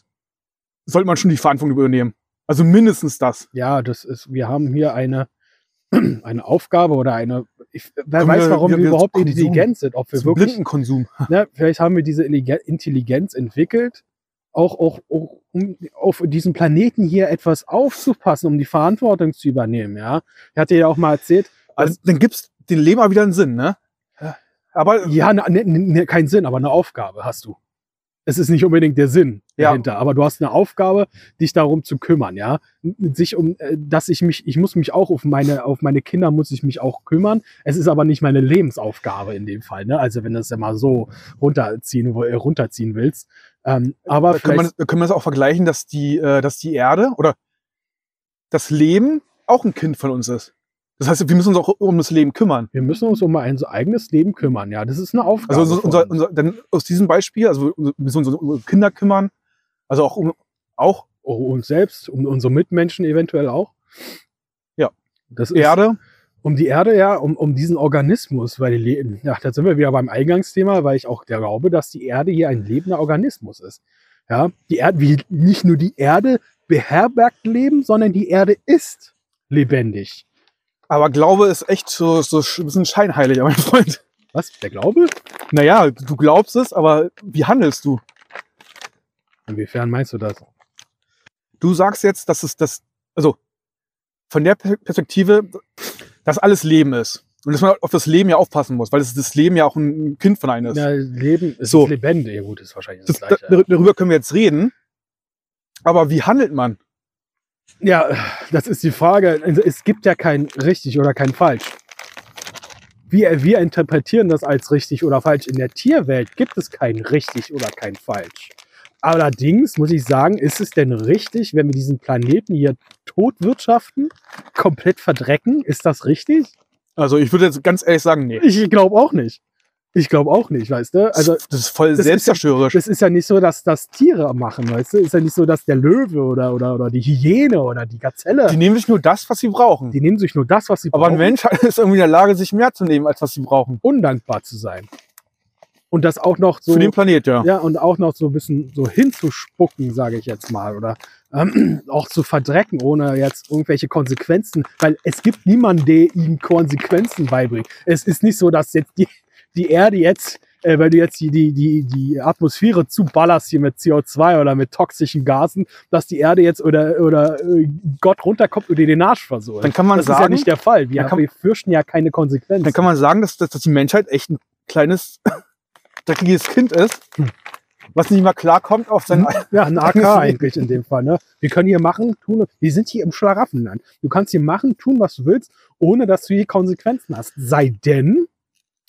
sollte man schon die Verantwortung übernehmen. Also mindestens das. Ja, das ist, wir haben hier eine, eine Aufgabe oder eine, ich, wer Kommen weiß, wir- warum wir- wir, überhaupt intelligent sind, ob wir Zum wirklich, Blindenkonsum. ne, vielleicht haben wir diese Intelligenz entwickelt, auch, auch, auch um auf diesem Planeten hier etwas aufzupassen, um die Verantwortung zu übernehmen, ja. Ich hatte ja auch mal erzählt, Also dann gibt's den Leben wieder einen Sinn, ne? Aber ja, ne, ne, ne, keinen Sinn, aber eine Aufgabe hast du. Es ist nicht unbedingt der Sinn Ja. dahinter, aber du hast eine Aufgabe, dich darum zu kümmern, ja. Sich um, äh, dass ich mich, ich muss mich auch auf meine, auf meine Kinder muss ich mich auch kümmern. Es ist aber nicht meine Lebensaufgabe in dem Fall, ne? Also wenn du es ja mal so runterziehen, wo- äh, runterziehen willst. Ähm, aber da können, wir, können wir das auch vergleichen, dass die, äh, dass die Erde oder das Leben auch ein Kind von uns ist. Das heißt, wir müssen uns auch um das Leben kümmern. wir müssen uns um ein so eigenes Leben kümmern, ja. Das ist eine Aufgabe. Also unser, unser, uns. unser, dann aus diesem Beispiel, also wir müssen uns um unsere Kinder kümmern, also auch um auch um uns selbst, um unsere Mitmenschen eventuell auch. Ja. Das ist, Erde. um die Erde, ja, um, um diesen Organismus, weil die leben. Ja, da sind wir wieder beim Eingangsthema, weil ich auch glaube, dass die Erde hier ein lebender Organismus ist. Ja, die Erde, wie nicht nur die Erde beherbergt Leben, sondern die Erde ist lebendig. Aber Glaube ist echt so, so ein bisschen scheinheilig, mein Freund. Was? Der Glaube? Naja, du glaubst es, aber wie handelst du? Inwiefern meinst du das? Du sagst jetzt, dass es das, also von der Per- Perspektive, dass alles Leben ist. Und dass man auf das Leben ja aufpassen muss, weil das, das Leben ja auch ein Kind von einem ist. Ja, Leben ist So. lebendig. Ja, gut, ist wahrscheinlich das, das, Gleiche. dar- darüber können wir jetzt reden. Aber wie handelt man? Ja, das ist die Frage. Also es gibt ja kein richtig oder kein falsch. Wir, wir interpretieren das als richtig oder falsch. In der Tierwelt gibt es kein richtig oder kein falsch. Allerdings muss ich sagen, ist es denn richtig, wenn wir diesen Planeten hier totwirtschaften, komplett verdrecken? Ist das richtig? Also ich würde jetzt ganz ehrlich sagen, nee. Ich glaube auch nicht. Ich glaube auch nicht, weißt du? Also das ist voll das ist selbstzerstörerisch. das ist ja nicht so, dass das Tiere machen, weißt du? Ist ja nicht so, dass der Löwe oder, oder, oder die Hyäne oder die Gazelle, Die die, nehmen sich nur das, was sie brauchen. nehmen sich nur das, was sie Aber ein brauchen, Mensch ist irgendwie in der Lage, sich mehr zu nehmen, als was sie brauchen. undankbar zu sein. Und das auch noch so, Für den Planet, ja. ja, und auch noch so ein bisschen so hinzuspucken, sage ich jetzt mal, oder ähm, auch zu verdrecken, ohne jetzt irgendwelche Konsequenzen, weil es gibt niemanden, der ihnen Konsequenzen beibringt. Es ist nicht so, dass jetzt die, die Erde jetzt, äh, weil du jetzt die, die, die, die Atmosphäre zuballerst hier mit CO2 oder mit toxischen Gasen, dass die Erde jetzt oder, oder äh, Gott runterkommt und dir den Arsch versohlt. Dann kann man das ist ja sagen, nicht der Fall. Wir, kann- wir fürchten ja keine Konsequenzen. dann kann man sagen, dass, dass, dass die Menschheit echt ein kleines, dreckiges Kind ist, Hm. was nicht mal klarkommt auf sein. Ja, ein AK eigentlich in dem Fall. Ne? Wir können hier machen, tun, wir sind hier im Schlaraffenland. Du kannst hier machen, tun, was du willst, ohne dass du hier Konsequenzen hast. Sei denn,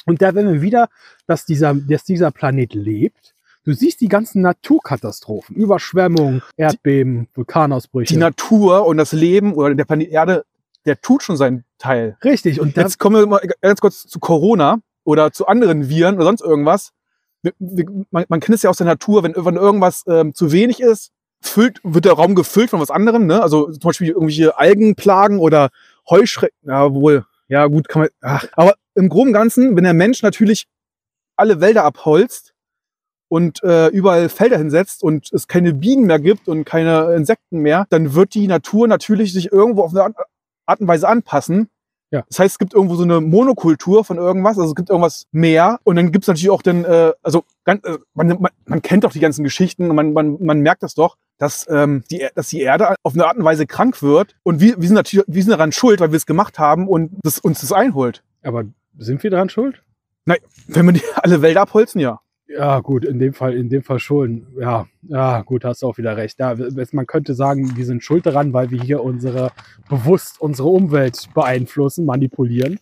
und da werden wir wieder, dass dieser, dass dieser Planet lebt. Du siehst die ganzen Naturkatastrophen, Überschwemmungen, Erdbeben, Vulkanausbrüche. Die Natur und das Leben oder der Planet Erde, der tut schon seinen Teil. Richtig, und Jetzt kommen wir mal ganz kurz zu Corona oder zu anderen Viren oder sonst irgendwas. Man, man kennt es ja aus der Natur, wenn, wenn irgendwas ähm, zu wenig ist, füllt, wird der Raum gefüllt von was anderem. Ne? Also zum Beispiel irgendwelche Algenplagen oder Heuschrecken. Ja, wohl. Ja, gut, kann man. Ach. Aber im Groben Ganzen, wenn der Mensch natürlich alle Wälder abholzt und äh, überall Felder hinsetzt und es keine Bienen mehr gibt und keine Insekten mehr, dann wird die Natur natürlich sich irgendwo auf eine Art und Weise anpassen. Ja. Das heißt, es gibt irgendwo so eine Monokultur von irgendwas, also es gibt irgendwas mehr und dann gibt es natürlich auch dann, äh, also ganz, äh, man, man, man kennt doch die ganzen Geschichten und man, man, man merkt das doch, dass, ähm, die, Er- dass die Erde auf eine Art und Weise krank wird und wir, wir sind natürlich wir sind daran schuld, weil wir es gemacht haben und das, uns das einholt. aber sind wir daran schuld? Wenn wir die, alle Wälder abholzen, ja. Ja, gut, in dem Fall, in dem Fall schon. Ja, ja, gut, hast du auch wieder recht. Ja, man könnte sagen, wir sind schuld daran, weil wir hier unsere bewusst unsere Umwelt beeinflussen, manipulieren.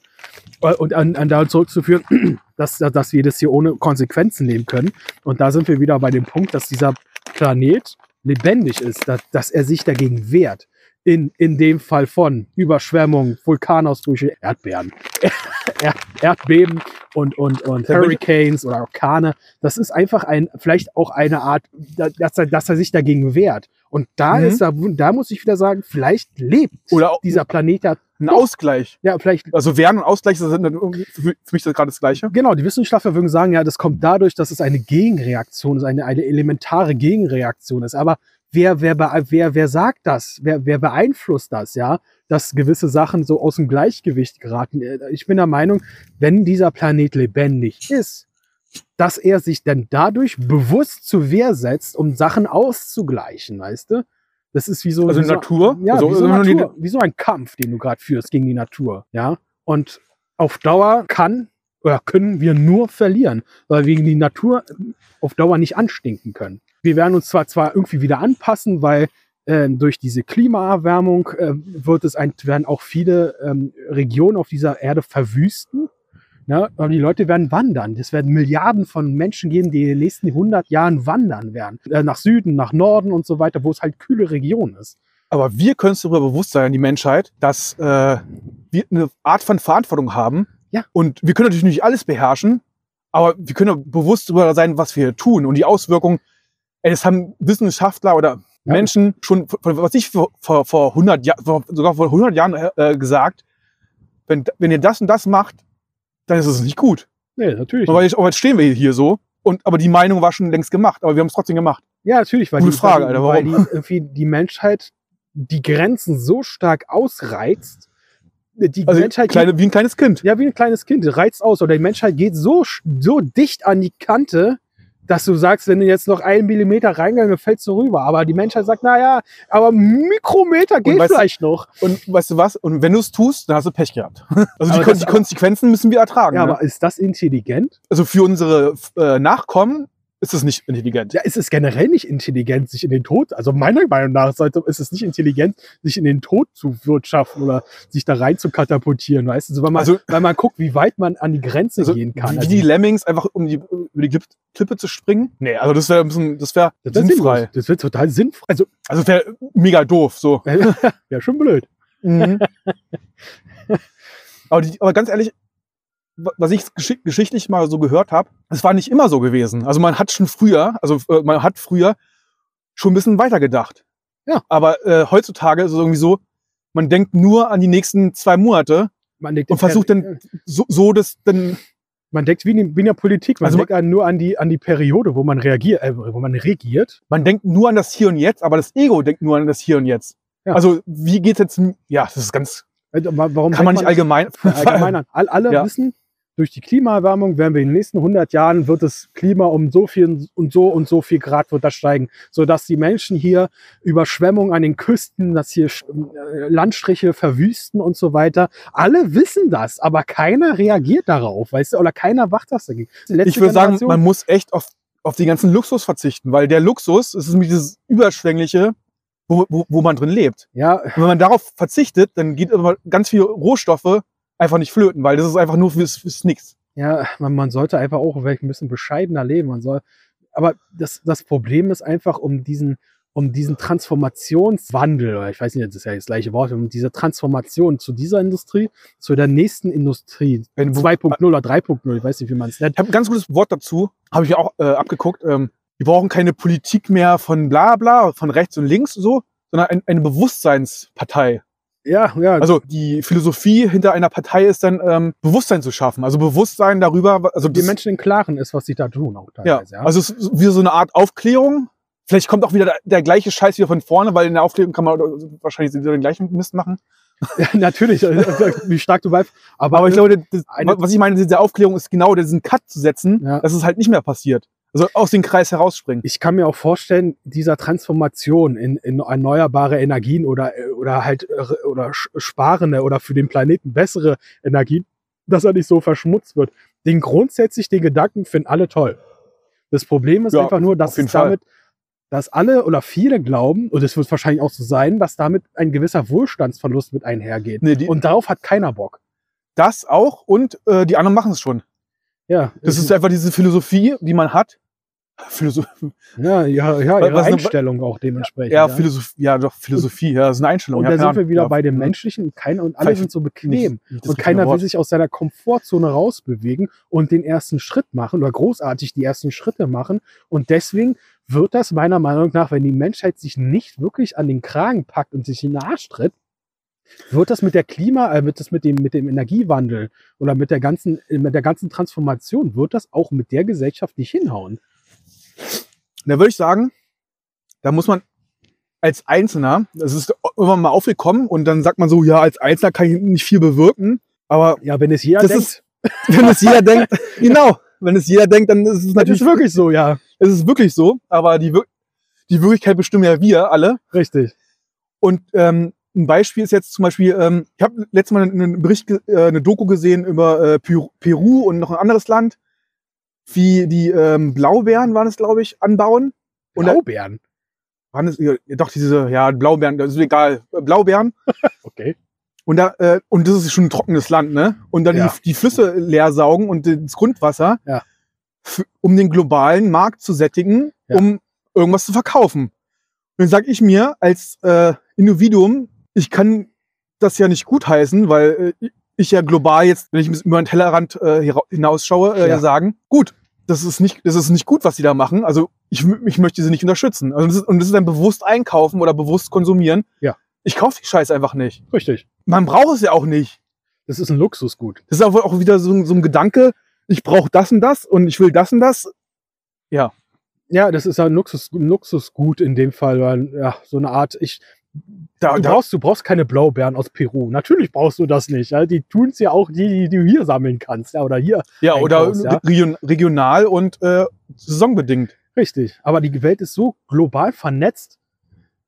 Äh, Und an, an da zurückzuführen, dass, dass wir das hier ohne Konsequenzen nehmen können. Und da sind wir wieder bei dem Punkt, dass dieser Planet lebendig ist, dass, dass er sich dagegen wehrt. In, in dem Fall von Überschwemmungen, Vulkanausbrüche, Erdbeeren, Erd, Erdbeben und, und, und Hurricanes oder Orkane. Das ist einfach ein, vielleicht auch eine Art, da- dass er, dass er sich dagegen wehrt. Und da Mhm. ist, da, da muss ich wieder sagen, vielleicht lebt Oder auch, dieser Planet ja Ein Doch. Ausgleich. Ja, vielleicht Also Wehren und Ausgleich sind dann irgendwie für mich das gerade das Gleiche. Genau, die Wissenschaftler würden sagen, ja, das kommt dadurch, dass es eine Gegenreaktion ist, eine, eine elementare Gegenreaktion ist. Aber wer, wer, wer, wer sagt das? Wer, wer beeinflusst das, ja? Dass gewisse Sachen so aus dem Gleichgewicht geraten. Äh, Ich bin der Meinung, wenn dieser Planet lebendig ist, dass er sich dann dadurch bewusst zur Wehr setzt, um Sachen auszugleichen, weißt du? Das ist wie so, Also wie so, Natur? ja, Also wie, so die- Natur, wie so ein Kampf, den du gerade führst gegen die Natur. Ja. Und auf Dauer kann oder können wir nur verlieren, weil wir gegen die Natur auf Dauer nicht anstinken können. Wir werden uns zwar zwar irgendwie wieder anpassen, weil ähm, durch diese Klimaerwärmung äh, wird es ein, werden auch viele ähm, Regionen auf dieser Erde verwüsten. Ne? Aber die Leute werden wandern. Es werden Milliarden von Menschen geben, die in den nächsten 100 Jahren wandern werden. Äh, nach Süden, nach Norden und so weiter, wo es halt kühle Regionen ist. Aber wir können uns darüber bewusst sein, die Menschheit, dass äh, wir eine Art von Verantwortung haben. Ja. Und wir können natürlich nicht alles beherrschen, aber wir können bewusst darüber sein, was wir tun und die Auswirkungen. Das haben Wissenschaftler oder Ja. Menschen schon, was ich vor, vor, vor 100 Jahren, sogar vor 100 Jahren äh, gesagt, wenn, wenn ihr das und das macht, dann ist es nicht gut. Nee, natürlich. Aber jetzt, aber jetzt stehen wir hier so. Und, aber die Meinung war schon längst gemacht, aber wir haben es trotzdem gemacht. Ja, natürlich, weil, Gute die, Frage, weil, Alter, weil warum? die, irgendwie die Menschheit die Grenzen so stark ausreizt. Die Also Menschheit kleine, wie ein kleines Kind. geht, ja wie ein kleines Kind, reizt aus. Oder die Menschheit geht so, so dicht an die Kante, dass du sagst, wenn du jetzt noch einen Millimeter reingegangen, fällst du rüber. Aber die Menschheit sagt, naja, aber Mikrometer geht weißt vielleicht noch. Und weißt du was? Und wenn du es tust, dann hast du Pech gehabt. Also die, Kon die Konsequenzen müssen wir ertragen. Ja, ne? aber ist das intelligent? Also für unsere äh, Nachkommen ist es nicht intelligent. Ja, ist es generell nicht intelligent, sich in den Tod, also meiner Meinung nach ist es nicht intelligent, sich in den Tod zu wirtschaften oder sich da rein zu katapultieren, weißt du, weil, man, Also- weil man guckt, wie weit man an die Grenze Also, gehen kann. wie Also, die Lemmings einfach um die, über die Klipp, Klippe zu springen. Nee, also das wäre ein bisschen, das wäre sinnfrei. Das wird total sinnfrei. Also, Also das wäre mega doof. So. ja, schon blöd. Mhm. aber, die, aber ganz ehrlich, was ich geschick geschichtlich mal so gehört habe, es war nicht immer so gewesen. Also man hat schon früher, also äh, man hat früher schon ein bisschen weiter gedacht. Ja. Aber äh, heutzutage ist es irgendwie so, man denkt nur an die nächsten zwei Monate, Man Und versucht dann- so, so dass dann, man denkt wie in, wie in der Politik, man Also denkt an- nur an die, an die Periode, wo man reagiert, äh, wo man regiert. man denkt nur an das Hier und Jetzt, aber das Ego denkt nur an das Hier und Jetzt. Ja. Also wie geht jetzt, ja, das ist ganz, Also, wa- warum kann man nicht allgemein, allgemein All, alle Ja. wissen, durch die Klimaerwärmung werden wir in den nächsten 100 Jahren wird das Klima um so viel und so und so viel Grad wird das steigen, sodass die Menschen hier Überschwemmungen an den Küsten, dass hier äh, Landstriche verwüsten und so weiter. Alle wissen das, aber keiner reagiert darauf, weißt du, oder keiner wacht das dagegen. Letzte ich würde sagen, man muss echt auf, auf den ganzen Luxus verzichten, weil der Luxus es ist dieses Überschwängliche, wo, wo, wo man drin lebt. ja, Und wenn man darauf verzichtet, dann geht aber ganz viele Rohstoffe einfach nicht flöten, weil das ist einfach nur fürs, fürs Nix. Ja, man, man sollte einfach auch vielleicht ein bisschen bescheidener leben. Man soll, aber das, das Problem ist einfach, um diesen, um diesen Transformationswandel, oder ich weiß nicht, das ist ja das gleiche Wort, um diese Transformation zu dieser Industrie, zu der nächsten Industrie, Wenn- 2.0 oder 3.0, ich weiß nicht, wie man es nennt. Ich habe ein ganz gutes Wort dazu, habe ich auch äh, abgeguckt. Ähm, wir brauchen keine Politik mehr von bla bla, von rechts und links so, sondern ein, eine Bewusstseinspartei. Ja, ja, Also die Philosophie hinter einer Partei ist dann ähm, Bewusstsein zu schaffen. Also Bewusstsein darüber, also die Menschen im Klaren ist, was sie da tun, auch ja, teilweise. Ja, also es ist wie so eine Art Aufklärung. Vielleicht kommt auch wieder der, der gleiche Scheiß wieder von vorne, weil in der Aufklärung kann man wahrscheinlich wieder den gleichen Mist machen. ja natürlich, äh, wie stark du bleibst. Aber, Aber ich glaube, das, was ich meine, diese Aufklärung ist genau diesen Cut zu setzen, Ja. dass es halt nicht mehr passiert. Also aus dem Kreis herausspringen. ich kann mir auch vorstellen, dieser Transformation in, in erneuerbare Energien oder, oder halt äh, oder sparende oder für den Planeten bessere Energien, dass er nicht so verschmutzt wird. Den grundsätzlich den Gedanken finden alle toll. Das Problem ist Ja, einfach nur, dass damit, dass alle oder viele glauben, und es wird wahrscheinlich auch so sein, dass damit ein gewisser Wohlstandsverlust mit einhergeht. Nee, Und darauf hat keiner Bock. das auch und äh, die anderen machen es schon. Ja, Das ist einfach diese Philosophie, die man hat. Philosophie, ja, ja, ja ihre was- Einstellung auch dementsprechend. ja, Philosophie, ja, doch, Philosophie, ja, das ist eine Einstellung. Und ja, da sind wir wieder ja, bei dem mhm. Menschlichen und, kein, und alle sind so bequem. nicht Und keiner will sich aus seiner Komfortzone rausbewegen und den ersten Schritt machen oder großartig die ersten Schritte machen. Und deswegen wird das meiner Meinung nach, wenn die Menschheit sich nicht wirklich an den Kragen packt und sich in den Arsch tritt, Wird das mit der Klima, äh, wird das mit dem, mit dem Energiewandel oder mit der ganzen, mit der ganzen Transformation, wird das auch mit der Gesellschaft nicht hinhauen? Da würde ich sagen, da muss man als Einzelner, das ist irgendwann mal aufgekommen und dann sagt man so, ja, als Einzelner kann ich nicht viel bewirken, aber Ja, wenn es jeder denkt, ist, wenn es jeder denkt, genau, wenn es jeder denkt, dann ist es natürlich ist wirklich so, ja. es ist wirklich so, aber die, die Wirklichkeit bestimmen ja wir alle. Richtig. Und ähm, ein Beispiel ist jetzt zum Beispiel, ähm, ich habe letztes Mal einen Bericht, äh, eine Doku gesehen über äh, Peru und noch ein anderes Land, wie die ähm, Blaubeeren waren es, glaube ich, anbauen. Und da- Blaubeeren. waren es, ja, doch diese, ja, Blaubeeren, das ist egal, äh, Blaubeeren. Okay. Und da, äh, und das ist schon ein trockenes Land, ne? Und dann Ja. die, die Flüsse leer saugen und das Grundwasser, Ja. um den globalen Markt zu sättigen, um irgendwas zu verkaufen. Und dann sage ich mir als äh, Individuum, ich kann das ja nicht gutheißen, weil äh, ich ja global jetzt, wenn ich über den Tellerrand äh, hinausschaue, äh, Ja. sagen, gut, das ist nicht, das ist nicht gut, was sie da machen. Also ich, ich möchte sie nicht unterstützen. Also das ist, und das ist dann bewusst einkaufen oder bewusst konsumieren. Ja. Ich kaufe die Scheiße einfach nicht. Richtig. Man braucht es ja auch nicht. Das ist ein Luxusgut. Das ist auch, auch wieder so, ein- so ein Gedanke, ich brauche das und das und ich will das und das. Ja, das ist ja ein, Luxus, ein Luxusgut in dem Fall, weil, ja, so eine Art, ich, Da, du, da, brauchst, du brauchst keine Blaubeeren aus Peru. Natürlich brauchst du das nicht. Ja? Die tun es ja auch, die, die du hier sammeln kannst. Ja, oder hier. ja, oder ja. region, regional und äh, saisonbedingt. Richtig. Aber die Welt ist so global vernetzt.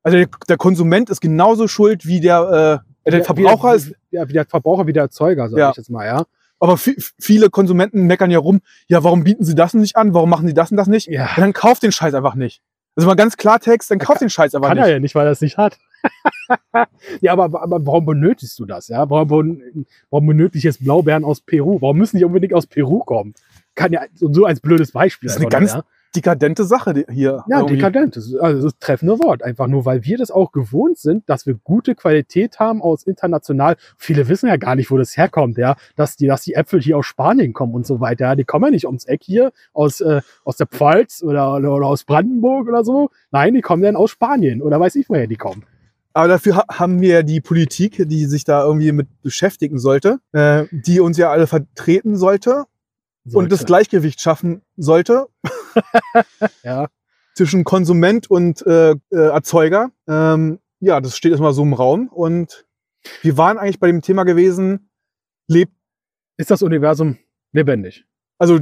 Also der, der Konsument ist genauso schuld wie der, äh, der Wie- Verbraucher wie, ist. Ja, wie der Verbraucher, wie der Erzeuger, sag Ja. ich jetzt mal, ja. Aber vi- viele Konsumenten meckern ja rum, ja, warum bieten sie das nicht an? Warum machen sie das und das nicht? Ja. Ja, dann kauft den Scheiß einfach nicht. Also mal ganz Klartext, dann kauft den Scheiß einfach Kann nicht. er ja nicht, weil er es nicht hat. ja, aber, aber warum benötigst du das? Ja? Warum, warum benötige ich jetzt Blaubeeren aus Peru? Warum müssen die unbedingt aus Peru kommen? Kann ja so so als blödes Beispiel. Das ist eine ganz nur, dekadente Sache hier. ja, irgendwie. dekadent. Das ist, also das treffende Wort. Einfach nur, weil wir das auch gewohnt sind, dass wir gute Qualität haben aus international. Viele wissen ja gar nicht, wo das herkommt, ja, dass die, dass die Äpfel hier aus Spanien kommen und so weiter. Ja, die kommen ja nicht ums Eck hier aus, äh, aus der Pfalz oder, oder, aus Brandenburg oder so. Nein, die kommen dann aus Spanien oder weiß ich, woher die kommen. Aber dafür ha haben wir ja die Politik, die sich da irgendwie mit beschäftigen sollte, äh, die uns ja alle vertreten sollte und das. Gleichgewicht schaffen sollte Ja, zwischen Konsument und äh, äh, Erzeuger. Ähm, ja, das steht erstmal so im Raum. Und wir waren eigentlich bei dem Thema gewesen, lebt, ist das Universum lebendig? also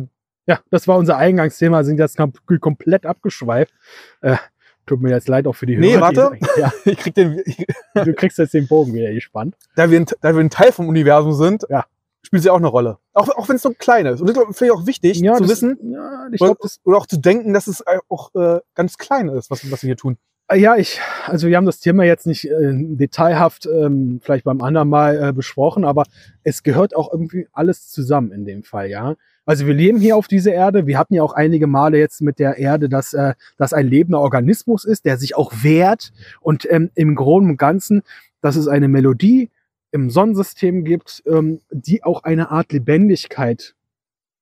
Ja, das war unser Eingangsthema, sind jetzt kom komplett abgeschweift. Äh, tut mir jetzt leid auch für die Nee, Hörer. die- warte. Ja, ich krieg den, ich, du kriegst jetzt den Bogen wieder gespannt. da, wir ein, da wir ein Teil vom Universum sind, Ja. Spielt sie auch eine Rolle. Auch, auch wenn es so klein ist. Und das ist vielleicht auch wichtig zu das- wissen Ja, ich oder, glaube, das. oder auch zu denken, dass es auch äh, ganz klein ist, was, was wir hier tun. äh, Ja, ich, also wir haben das Thema jetzt nicht äh, detailhaft ähm, vielleicht beim anderen Mal äh, besprochen, aber es gehört auch irgendwie alles zusammen in dem Fall, ja. Also wir leben hier auf dieser Erde. Wir hatten ja auch einige Male jetzt mit der Erde, dass äh, das ein lebender Organismus ist, der sich auch wehrt und ähm, im Großen und Ganzen, dass es eine Melodie im Sonnensystem gibt, ähm, die auch eine Art Lebendigkeit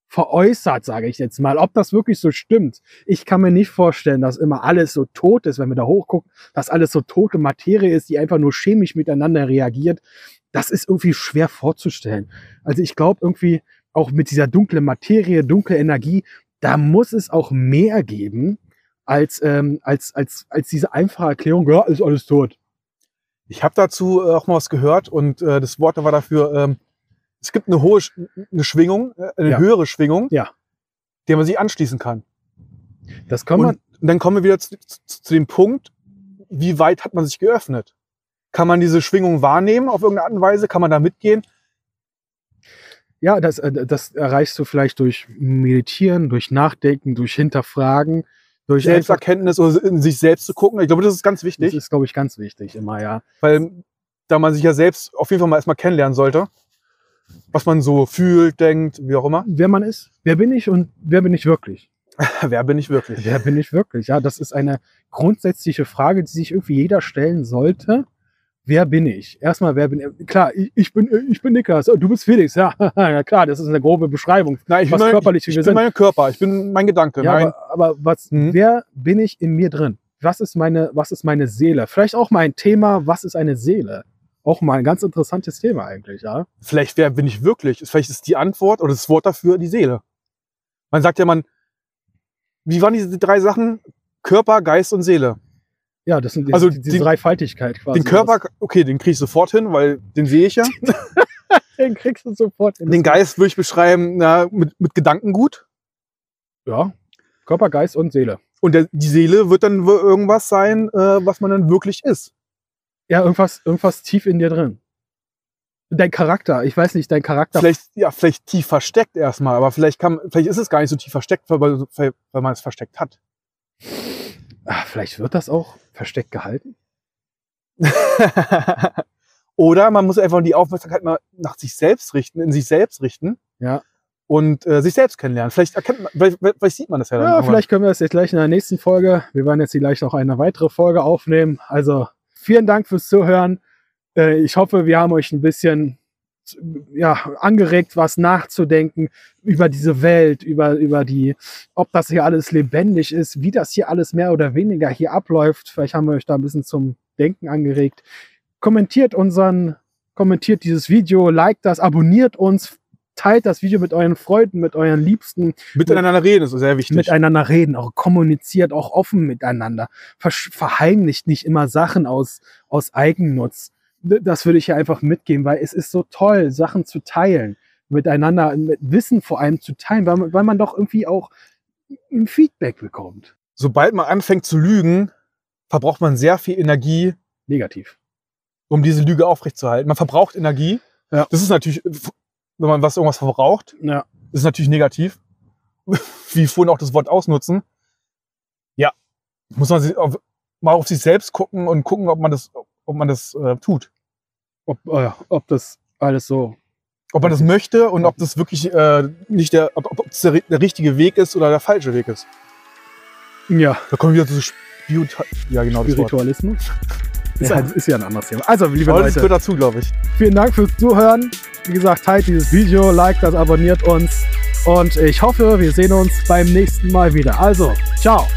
veräußert, sage ich jetzt mal. Ob das wirklich so stimmt, ich kann mir nicht vorstellen, dass immer alles so tot ist, wenn wir da hochgucken, dass alles so tote Materie ist, die einfach nur chemisch miteinander reagiert. Das ist irgendwie schwer vorzustellen. Also ich glaube irgendwie auch mit dieser dunklen Materie, dunkle Energie, da muss es auch mehr geben als, ähm, als, als, als diese einfache Erklärung, ja, ist alles tot. Ich habe dazu äh, auch mal was gehört und äh, das Wort war dafür, ähm, es gibt eine hohe eine Schwingung, äh, eine Ja. höhere Schwingung, Ja. der man sich anschließen kann. Das kann man, Und, und dann kommen wir wieder zu, zu, zu dem Punkt, wie weit hat man sich geöffnet? Kann man diese Schwingung wahrnehmen auf irgendeine Art und Weise? Kann man da mitgehen? ja, das, äh, das erreichst du vielleicht durch Meditieren, durch Nachdenken, durch Hinterfragen, durch Selbsterkenntnis oder in sich selbst zu gucken. Ich glaube, das ist ganz das wichtig, ist, glaube ich, ganz wichtig immer, ja. weil da man sich ja selbst auf jeden Fall mal erstmal kennenlernen sollte, was man so fühlt, denkt, wie auch immer. Wer man ist, wer bin ich und wer bin ich wirklich? Wer bin ich wirklich? Wer bin ich wirklich? Ja, das ist eine grundsätzliche Frage, die sich irgendwie jeder stellen sollte. Wer bin ich? Erstmal, wer bin ich? Klar, ich, ich bin, ich bin Niklas, oh, du bist Felix. Ja, ja klar, das ist eine grobe Beschreibung. Nein, ich Was bin, mein, körperlich ich, wir ich bin sind. mein Körper, ich bin mein Gedanke. Ja, Nein, aber, aber was, Mhm. wer bin ich in mir drin? Was ist meine, was ist meine Seele? Vielleicht auch mein Thema, was ist eine Seele? Auch mal ein ganz interessantes Thema eigentlich, ja. Vielleicht wer bin ich wirklich? Vielleicht ist die Antwort oder das Wort dafür die Seele. Man sagt ja, man, wie waren diese drei Sachen? Körper, Geist und Seele. Ja, das sind die, Also diese den- Dreifaltigkeit quasi. Den Körper, okay, den kriege ich sofort hin, weil den sehe ich ja. den kriegst du sofort. in Den Geist würde ich beschreiben, na, mit, mit Gedankengut. Ja. Körper, Geist und Seele. Und der, die Seele wird dann irgendwas sein, äh, was man dann wirklich ist. Ja, irgendwas, irgendwas tief in dir drin. Dein Charakter, ich weiß nicht, dein Charakter. Vielleicht, ja, vielleicht tief versteckt erstmal, aber vielleicht kann, vielleicht ist es gar nicht so tief versteckt, weil, weil, weil man es versteckt hat. Ah, vielleicht wird das auch versteckt gehalten. Oder man muss einfach die Aufmerksamkeit mal nach sich selbst richten, in sich selbst richten. Ja. Und äh, sich selbst kennenlernen. Vielleicht erkennt man, vielleicht, vielleicht sieht man das ja dann. Ja, irgendwann. vielleicht können wir das jetzt gleich in der nächsten Folge. Wir werden jetzt hier gleich noch eine weitere Folge aufnehmen. Also vielen Dank fürs Zuhören. Äh, Ich hoffe, wir haben euch ein bisschen ja, angeregt, was nachzudenken über diese Welt, über, über die, ob das hier alles lebendig ist, wie das hier alles mehr oder weniger hier abläuft. Vielleicht haben wir euch da ein bisschen zum Denken angeregt. Kommentiert unseren, kommentiert dieses Video, liked das, abonniert uns, teilt das Video mit euren Freunden, mit euren Liebsten Miteinander reden ist sehr wichtig. miteinander reden, auch kommuniziert, auch offen miteinander. Versch verheimlicht nicht immer Sachen aus, aus Eigennutz. Das würde ich hier einfach mitgeben, weil es ist so toll, Sachen zu teilen, miteinander, mit Wissen vor allem zu teilen, weil man, weil man doch irgendwie auch ein Feedback bekommt. Sobald man anfängt zu lügen, verbraucht man sehr viel Energie, Negativ. um diese Lüge aufrechtzuerhalten. Man verbraucht Energie. Ja. Das ist natürlich, wenn man was irgendwas verbraucht, Ja. Ist natürlich negativ. Wie vorhin auch das Wort ausnutzen. Ja, muss man sich auf, mal auf sich selbst gucken und gucken, ob man das, ob man das äh, tut. Ob, äh, ob das alles so. Ob man das möchte und ob das wirklich äh, nicht der, ob, ob das der, der richtige Weg ist oder der falsche Weg ist. Ja, Da kommen wir wieder zu Spirit ja genau. Spiritualismus. Ist Ja, ja- das ist ja ein anderes Thema. Also, liebe Aber das Leute, gehört dazu, glaube ich. Vielen Dank fürs Zuhören. Wie gesagt, teilt dieses Video, liked das, abonniert uns. Und ich hoffe, wir sehen uns beim nächsten Mal wieder. Also, ciao.